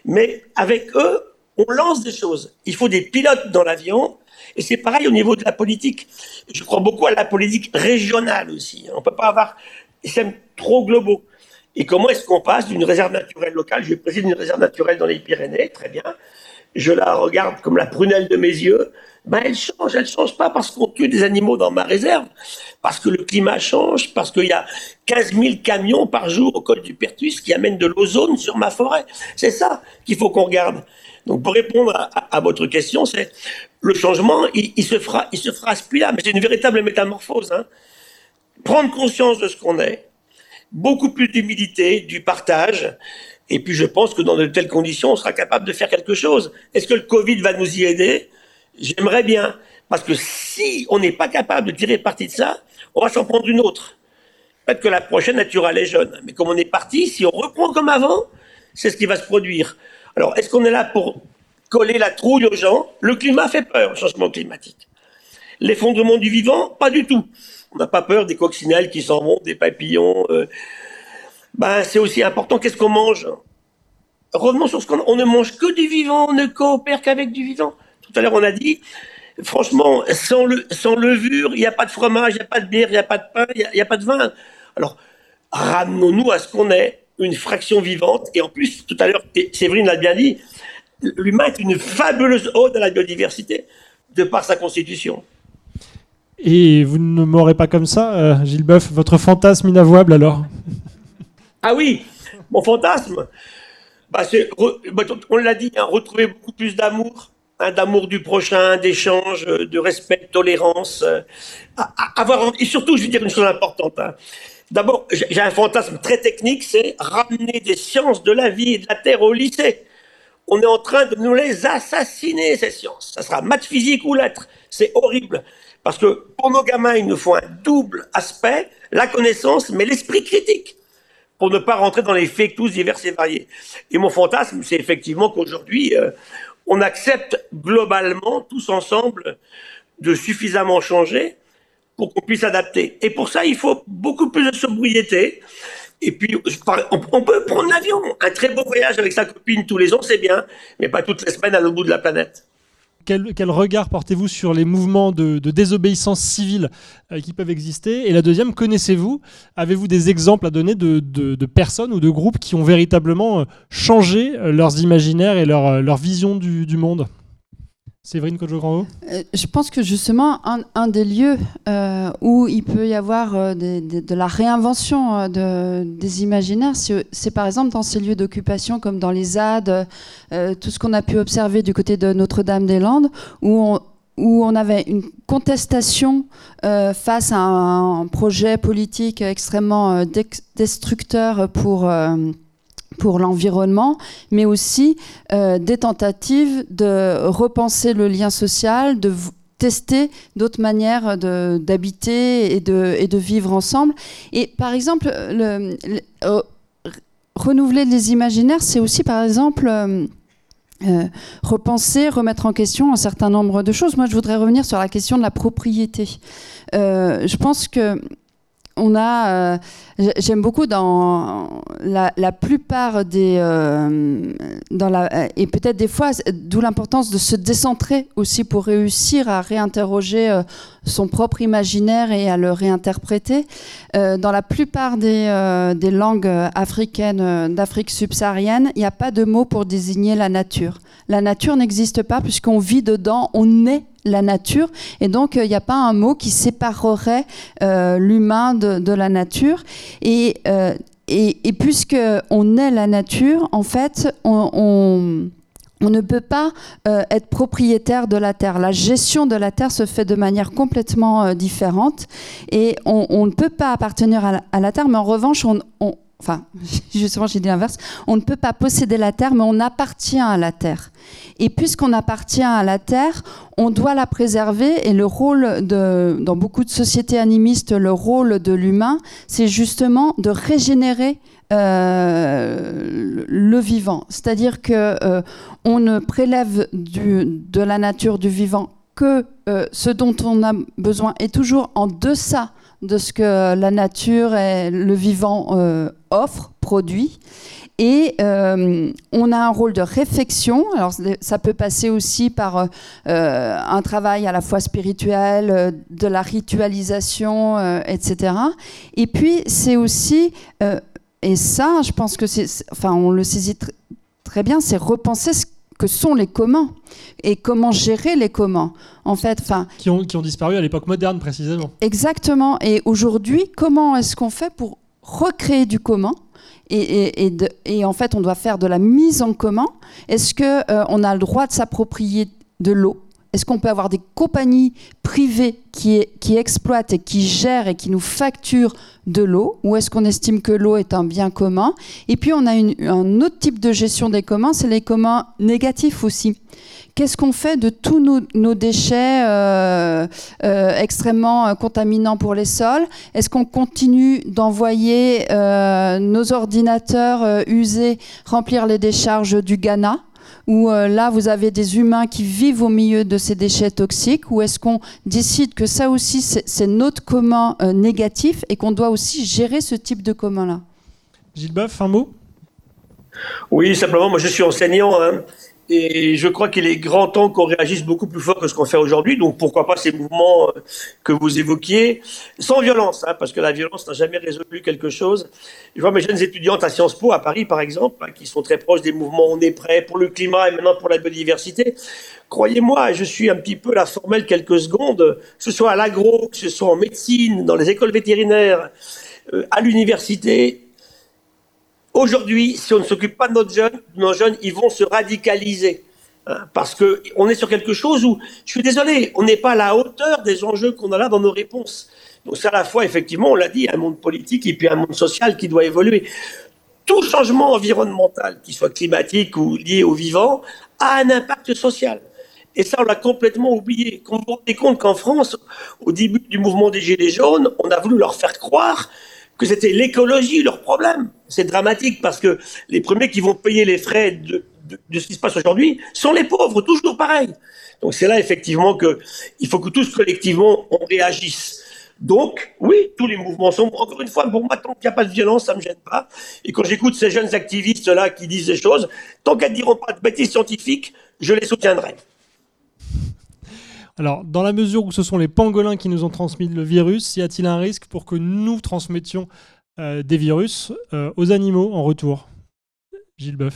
Mais avec eux, on lance des choses. Il faut des pilotes dans l'avion. Et c'est pareil au niveau de la politique. Je crois beaucoup à la politique régionale aussi. On peut pas avoir des systèmes trop globaux. Et comment est-ce qu'on passe d'une réserve naturelle locale Je préside une réserve naturelle dans les Pyrénées, très bien je la regarde comme la prunelle de mes yeux, ben elle change, elle change pas parce qu'on tue des animaux dans ma réserve, parce que le climat change, parce qu'il y a 15 000 camions par jour au col du Pertus qui amènent de l'ozone sur ma forêt. C'est ça qu'il faut qu'on regarde. Donc pour répondre à, votre question, c'est le changement, il, se fera, il se fera à ce là mais c'est une véritable métamorphose. Hein. Prendre conscience de ce qu'on est, beaucoup plus d'humilité, du partage, et puis je pense que dans de telles conditions, on sera capable de faire quelque chose. Est-ce que le Covid va nous y aider? J'aimerais bien. Parce que si on n'est pas capable de tirer parti de ça, on va s'en prendre une autre. Peut-être que la prochaine naturelle est jeune. Mais comme on est parti, si on reprend comme avant, c'est ce qui va se produire. Alors, est-ce qu'on est là pour coller la trouille aux gens? Le climat fait peur, le changement climatique. L'effondrement du vivant, pas du tout. On n'a pas peur des coccinelles qui s'en vont, des papillons. Euh, ben, c'est aussi important. Qu'est-ce qu'on mange? Revenons sur ce qu'on on ne mange que du vivant, on ne coopère qu'avec du vivant. Tout à l'heure, on a dit, franchement, sans, le, sans levure, il n'y a pas de fromage, il n'y a pas de bière, il n'y a pas de pain, il n'y a, pas de vin. Alors, ramenons-nous à ce qu'on est, une fraction vivante. Et en plus, tout à l'heure, Séverine l'a bien dit, l'humain est une fabuleuse ode à la biodiversité, de par sa constitution. Et vous ne m'aurez pas comme ça, euh, Gilles Boeuf, votre fantasme inavouable alors? Ah oui, mon fantasme, bah, on l'a dit, hein, retrouver beaucoup plus d'amour, hein, d'amour du prochain, d'échange, de respect, de tolérance. Euh, et surtout, je veux dire une chose importante. Hein. D'abord, j'ai un fantasme très technique, c'est ramener des sciences de la vie et de la terre au lycée. On est en train de nous les assassiner, ces sciences. Ça sera maths, physique ou lettres. C'est horrible. Parce que pour nos gamins, il nous faut un double aspect, la connaissance, mais l'esprit critique pour ne pas rentrer dans les fake tous divers et variés. Et mon fantasme, c'est effectivement qu'aujourd'hui, euh, on accepte globalement, tous ensemble, de suffisamment changer pour qu'on puisse adapter. Et pour ça, il faut beaucoup plus de sobriété. Et puis, on peut prendre l'avion. Un très beau voyage avec sa copine tous les ans, c'est bien, mais pas toutes les semaines à l'autre bout de la planète quel, regard portez-vous sur les mouvements de, désobéissance civile euh, qui peuvent exister? Et la deuxième, connaissez-vous Avez-vous des exemples à donner de, personnes ou de groupes qui ont véritablement euh, changé euh, leurs imaginaires et leur, vision du, monde? Séverine Kodjo euh, Je pense que justement, un, des lieux euh, où il peut y avoir euh, de la réinvention des imaginaires, c'est par exemple dans ces lieux d'occupation comme dans les ZAD, tout ce qu'on a pu observer du côté de Notre-Dame-des-Landes, où on avait une contestation face à un, projet politique extrêmement destructeur pour pour l'environnement, mais aussi euh, des tentatives de repenser le lien social, de tester d'autres manières d'habiter et de, et de vivre ensemble. Et par exemple, le, euh, renouveler les imaginaires, c'est aussi par exemple... Euh, repenser, remettre en question un certain nombre de choses. Moi, je voudrais revenir sur la question de la propriété. je pense que on a, J'aime beaucoup dans la, la plupart des. Euh, dans la, et peut-être des fois, d'où l'importance de se décentrer aussi pour réussir à réinterroger euh, son propre imaginaire et à le réinterpréter. Euh, dans la plupart des, euh, des langues africaines d'Afrique subsaharienne, il n'y a pas de mot pour désigner la nature. La nature n'existe pas puisqu'on vit dedans, on est la nature, et donc il n'y a pas un mot qui séparerait l'humain de, la nature. Euh, et, et, puisque on est la nature, en fait, on, ne peut pas euh, être propriétaire de la terre. La gestion de la terre se fait de manière complètement euh, différente et on, ne peut pas appartenir à la, terre, mais en revanche, on, enfin, justement, j'ai dit l'inverse, on ne peut pas posséder la terre, mais on appartient à la terre. Et puisqu'on appartient à la terre, on doit la préserver. Et le rôle de, dans beaucoup de sociétés animistes, le rôle de l'humain, c'est justement de régénérer euh, le vivant. C'est-à-dire que euh, on ne prélève de la nature du vivant que euh, ce dont on a besoin est toujours en deçà de ce que la nature et le vivant euh, offrent, produit. Et euh, on a un rôle de réflexion. Alors ça peut passer aussi par euh, un travail à la fois spirituel, de la ritualisation, etc. Et puis c'est aussi, et ça, je pense que c'est, enfin, on le saisit très bien, c'est repenser ce que sont les communs et comment gérer les communs. En fait enfin qui ont, qui ont disparu à l'époque moderne précisément. Exactement. Et aujourd'hui comment est-ce qu'on fait pour recréer du commun et, et, et, en fait on doit faire de la mise en commun. Est-ce que euh, on a le droit de s'approprier de l'eau? Est-ce qu'on peut avoir des compagnies privées qui, qui, exploitent et qui gèrent et qui nous facturent de l'eau Ou est-ce qu'on estime que l'eau est un bien commun? Et puis on a un autre type de gestion des communs, c'est les communs négatifs aussi. Qu'est-ce qu'on fait de tous nos, déchets euh, euh, extrêmement euh, contaminants pour les sols? Est-ce qu'on continue d'envoyer nos ordinateurs usés remplir les décharges du Ghana? Où euh, là, vous avez des humains qui vivent au milieu de ces déchets toxiques, ou est-ce qu'on décide que ça aussi, c'est notre commun euh, négatif et qu'on doit aussi gérer ce type de commun-là? Gilles Boeuf, un mot? Oui, simplement, moi je suis enseignant. Hein. Et je crois qu'il est grand temps qu'on réagisse beaucoup plus fort que ce qu'on fait aujourd'hui. Donc pourquoi pas ces mouvements euh, que vous évoquiez, sans violence, hein, parce que la violence n'a jamais résolu quelque chose. Je vois mes jeunes étudiantes à Sciences Po, à Paris par exemple, hein, qui sont très proches des mouvements On est prêt pour le climat et maintenant pour la biodiversité. Croyez-moi, je suis un petit peu la formelle quelques secondes, que ce soit à l'agro, que ce soit en médecine, dans les écoles vétérinaires, euh, à l'université, Aujourd'hui, si on ne s'occupe pas de notre jeune, nos jeunes, ils vont se radicaliser. Hein, parce que on est sur quelque chose où, je suis désolé, on n'est pas à la hauteur des enjeux qu'on a là dans nos réponses. Donc c'est à la fois, effectivement, on l'a dit, un monde politique et puis un monde social qui doit évoluer. Tout changement environnemental, qu'il soit climatique ou lié au vivant, a un impact social. Et ça, on l'a complètement oublié. Quand vous vous rendez compte qu'en France, au début du mouvement des Gilets jaunes, on a voulu leur faire croire que c'était l'écologie leur problème. C'est dramatique parce que les premiers qui vont payer les frais de, de, ce qui se passe aujourd'hui sont les pauvres, toujours pareil. Donc c'est là effectivement que il faut que tous collectivement on réagisse. Donc oui, tous les mouvements sont encore une fois pour moi tant qu'il n'y a pas de violence, ça me gêne pas. Et quand j'écoute ces jeunes activistes là qui disent des choses, tant qu'elles ne diront pas de bêtises scientifiques, je les soutiendrai. Alors, dans la mesure où ce sont les pangolins qui nous ont transmis le virus, y a-t-il un risque pour que nous transmettions euh, des virus euh, aux animaux en retour? Gilles Boeuf.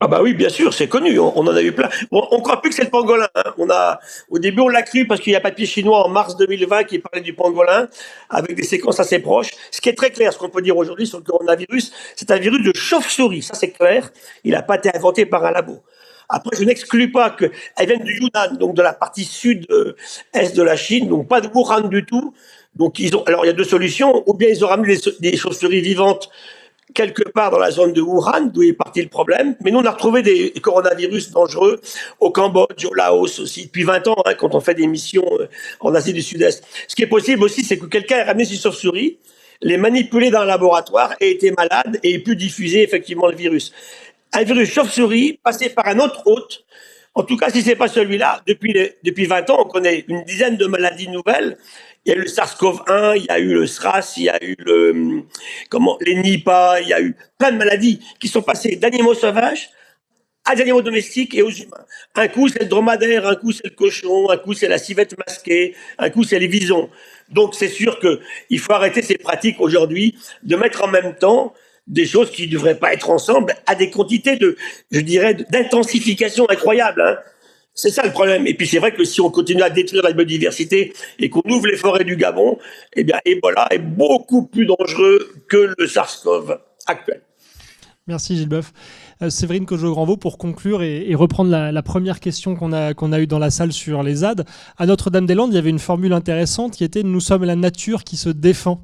Ah Ah bah oui, bien sûr, c'est connu. On, en a eu plein. on ne croit plus que c'est le pangolin. Hein. Au début, on l'a cru parce qu'il y a papier chinois en mars 2020 qui parlait du pangolin avec des séquences assez proches. Ce qui est très clair, ce qu'on peut dire aujourd'hui sur le coronavirus, c'est un virus de chauve-souris. Ça, c'est clair. Il n'a pas été inventé par un labo. Après, je n'exclus pas qu'elle vienne du Yunnan, donc de la partie sud-est de la Chine, donc pas de Wuhan du tout. Donc, ils ont, alors, il y a deux solutions. Ou bien ils ont ramené des, chauves-souris vivantes quelque part dans la zone de Wuhan, d'où est parti le problème. Mais nous, on a retrouvé des coronavirus dangereux au Cambodge, au Laos aussi, depuis 20 ans, hein, quand on fait des missions euh, en Asie du Sud-Est. Ce qui est possible aussi, c'est que quelqu'un ait ramené ses chauves-souris, les manipuler dans un laboratoire, ait été malade et ait pu diffuser effectivement le virus un virus chauve-souris passé par un autre hôte. En tout cas, si c'est pas celui-là, depuis, depuis 20 ans, on connaît une dizaine de maladies nouvelles. Il y a eu le SARS-CoV-1, il y a eu le SRAS, il y a eu le, comment, les Nipah, il y a eu plein de maladies qui sont passées d'animaux sauvages à des animaux domestiques et aux humains. Un coup, c'est le dromadaire, un coup, c'est le cochon, un coup, c'est la civette masquée, un coup, c'est les visons. Donc, c'est sûr qu'il faut arrêter ces pratiques aujourd'hui de mettre en même temps des choses qui ne devraient pas être ensemble à des quantités de, je dirais, d'intensification incroyables. Hein. C'est ça le problème. Et puis c'est vrai que si on continue à détruire la biodiversité et qu'on ouvre les forêts du Gabon, eh bien Ebola est beaucoup plus dangereux que le SARS-CoV actuel. Merci Gilles Boeuf. Euh, Séverine Cojo-Granvaux, pour conclure et, reprendre la, première question qu'on a, qu'on a eue dans la salle sur les ZAD, à Notre-Dame-des-Landes, il y avait une formule intéressante qui était Nous sommes la nature qui se défend.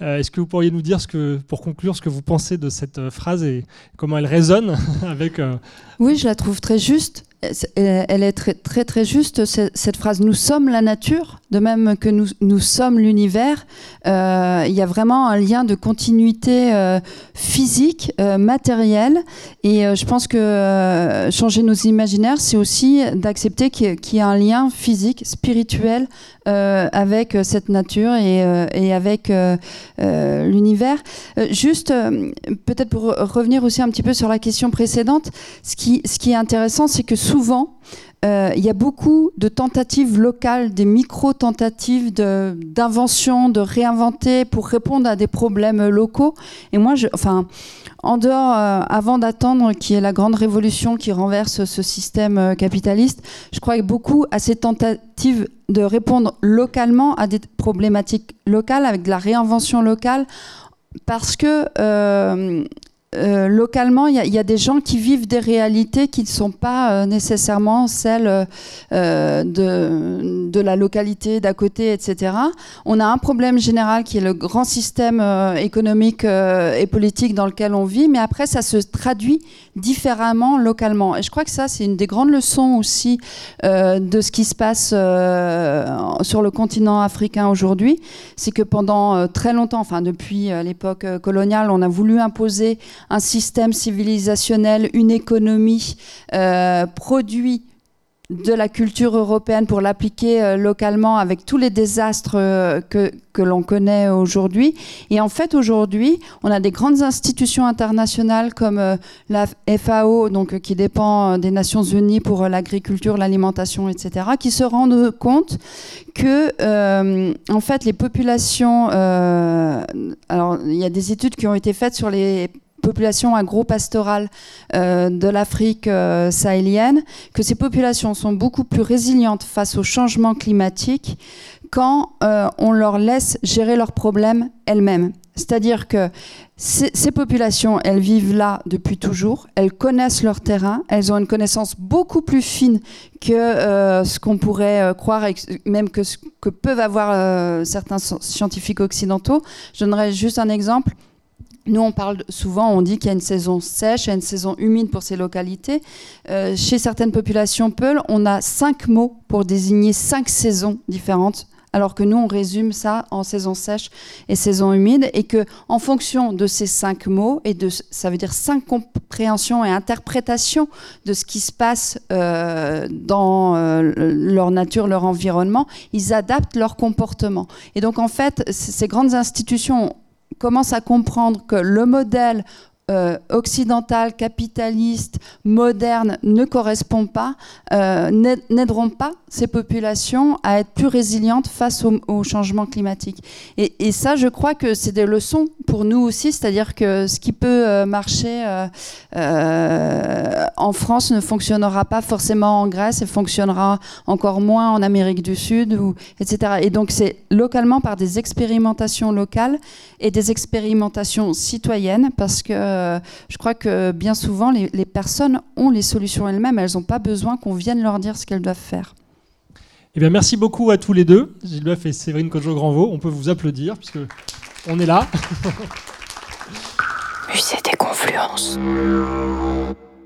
Euh, est-ce que vous pourriez nous dire, ce que, pour conclure, ce que vous pensez de cette euh, phrase et comment elle résonne avec. Oui, je la trouve très juste. Elle est très très, juste, cette phrase. Nous sommes la nature, de même que nous, nous sommes l'univers. il y a vraiment un lien de continuité physique, matérielle. Et je pense que changer nos imaginaires, c'est aussi d'accepter qu'il y, a un lien physique, spirituel avec cette nature et, et avec l'univers. juste, peut-être pour revenir aussi un petit peu sur la question précédente, ce qui, ce qui est intéressant, c'est que souvent, euh, il y a beaucoup de tentatives locales, des micro-tentatives d'invention, de, réinventer pour répondre à des problèmes locaux. Et moi, enfin, en dehors, euh, avant d'attendre qu'il y ait la grande révolution qui renverse ce système euh, capitaliste, je crois beaucoup à ces tentatives de répondre localement à des problématiques locales, avec de la réinvention locale, parce que localement, il y, a des gens qui vivent des réalités qui ne sont pas euh, nécessairement celles euh, de, de, la localité d'à côté, etc. On a un problème général qui est le grand système économique et politique dans lequel on vit, mais après, ça se traduit différemment localement. Et je crois que ça, c'est une des grandes leçons aussi de ce qui se passe sur le continent africain aujourd'hui. C'est que pendant très longtemps, enfin depuis l'époque coloniale, on a voulu imposer un système civilisationnel, une économie euh, produit de la culture européenne pour l'appliquer euh, localement avec tous les désastres euh, que, que l'on connaît aujourd'hui. Et en fait, aujourd'hui, on a des grandes institutions internationales comme la FAO, donc, qui dépend des Nations Unies pour l'agriculture, l'alimentation, etc., qui se rendent compte que, en fait, les populations... alors, il y a des études qui ont été faites sur les populations agro-pastorales euh, de l'Afrique euh, sahélienne, que ces populations sont beaucoup plus résilientes face au changement climatique quand euh, on leur laisse gérer leurs problèmes elles-mêmes. C'est-à-dire que ces, populations, elles vivent là depuis toujours, elles connaissent leur terrain, elles ont une connaissance beaucoup plus fine que ce qu'on pourrait croire, même que ce que peuvent avoir certains scientifiques occidentaux. Je donnerai juste un exemple. Nous, on parle souvent, on dit qu'il y a une saison sèche, il y a une saison humide pour ces localités. Euh, chez certaines populations Peul, on a cinq mots pour désigner cinq saisons différentes, alors que nous, on résume ça en saison sèche et saison humide, et que en fonction de ces cinq mots et de, ça veut dire cinq compréhensions et interprétations de ce qui se passe euh, dans euh, leur nature, leur environnement, ils adaptent leur comportement. Et donc, en fait, ces grandes institutions commence à comprendre que le modèle euh, occidental, capitaliste, moderne ne correspond pas, euh, n'aideront pas ces populations à être plus résilientes face au, changement climatique. Et, ça, je crois que c'est des leçons pour nous aussi, c'est-à-dire que ce qui peut euh, marcher en France ne fonctionnera pas forcément en Grèce et fonctionnera encore moins en Amérique du Sud, ou, etc. Et donc c'est localement par des expérimentations locales et des expérimentations citoyennes, parce que euh, je crois que bien souvent les, les personnes ont les solutions elles-mêmes, elles n'ont pas besoin qu'on vienne leur dire ce qu'elles doivent faire. Eh bien, merci beaucoup à tous les deux, Gilles Boeuf et Séverine Cojo-Granvaux. On peut vous applaudir puisque on est là. Musée des confluences.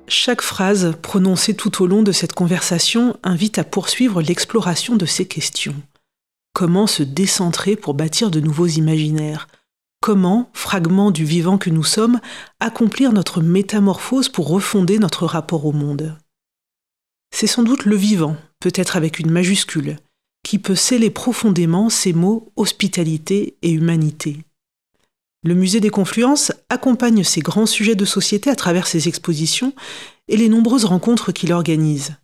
Chaque phrase prononcée tout au long de cette conversation invite à poursuivre l'exploration de ces questions. Comment se décentrer pour bâtir de nouveaux imaginaires? Comment, fragment du vivant que nous sommes, accomplir notre métamorphose pour refonder notre rapport au monde? C'est sans doute le vivant, peut-être avec une majuscule, qui peut sceller profondément ces mots hospitalité et humanité. Le musée des confluences accompagne ces grands sujets de société à travers ses expositions et les nombreuses rencontres qu'il organise.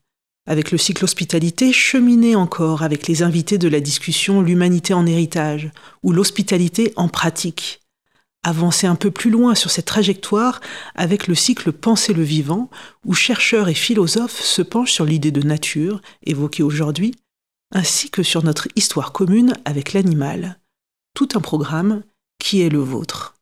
Avec le cycle hospitalité, cheminez encore avec les invités de la discussion L'humanité en héritage ou l'hospitalité en pratique. Avancez un peu plus loin sur cette trajectoire avec le cycle Penser le vivant, où chercheurs et philosophes se penchent sur l'idée de nature, évoquée aujourd'hui, ainsi que sur notre histoire commune avec l'animal. Tout un programme qui est le vôtre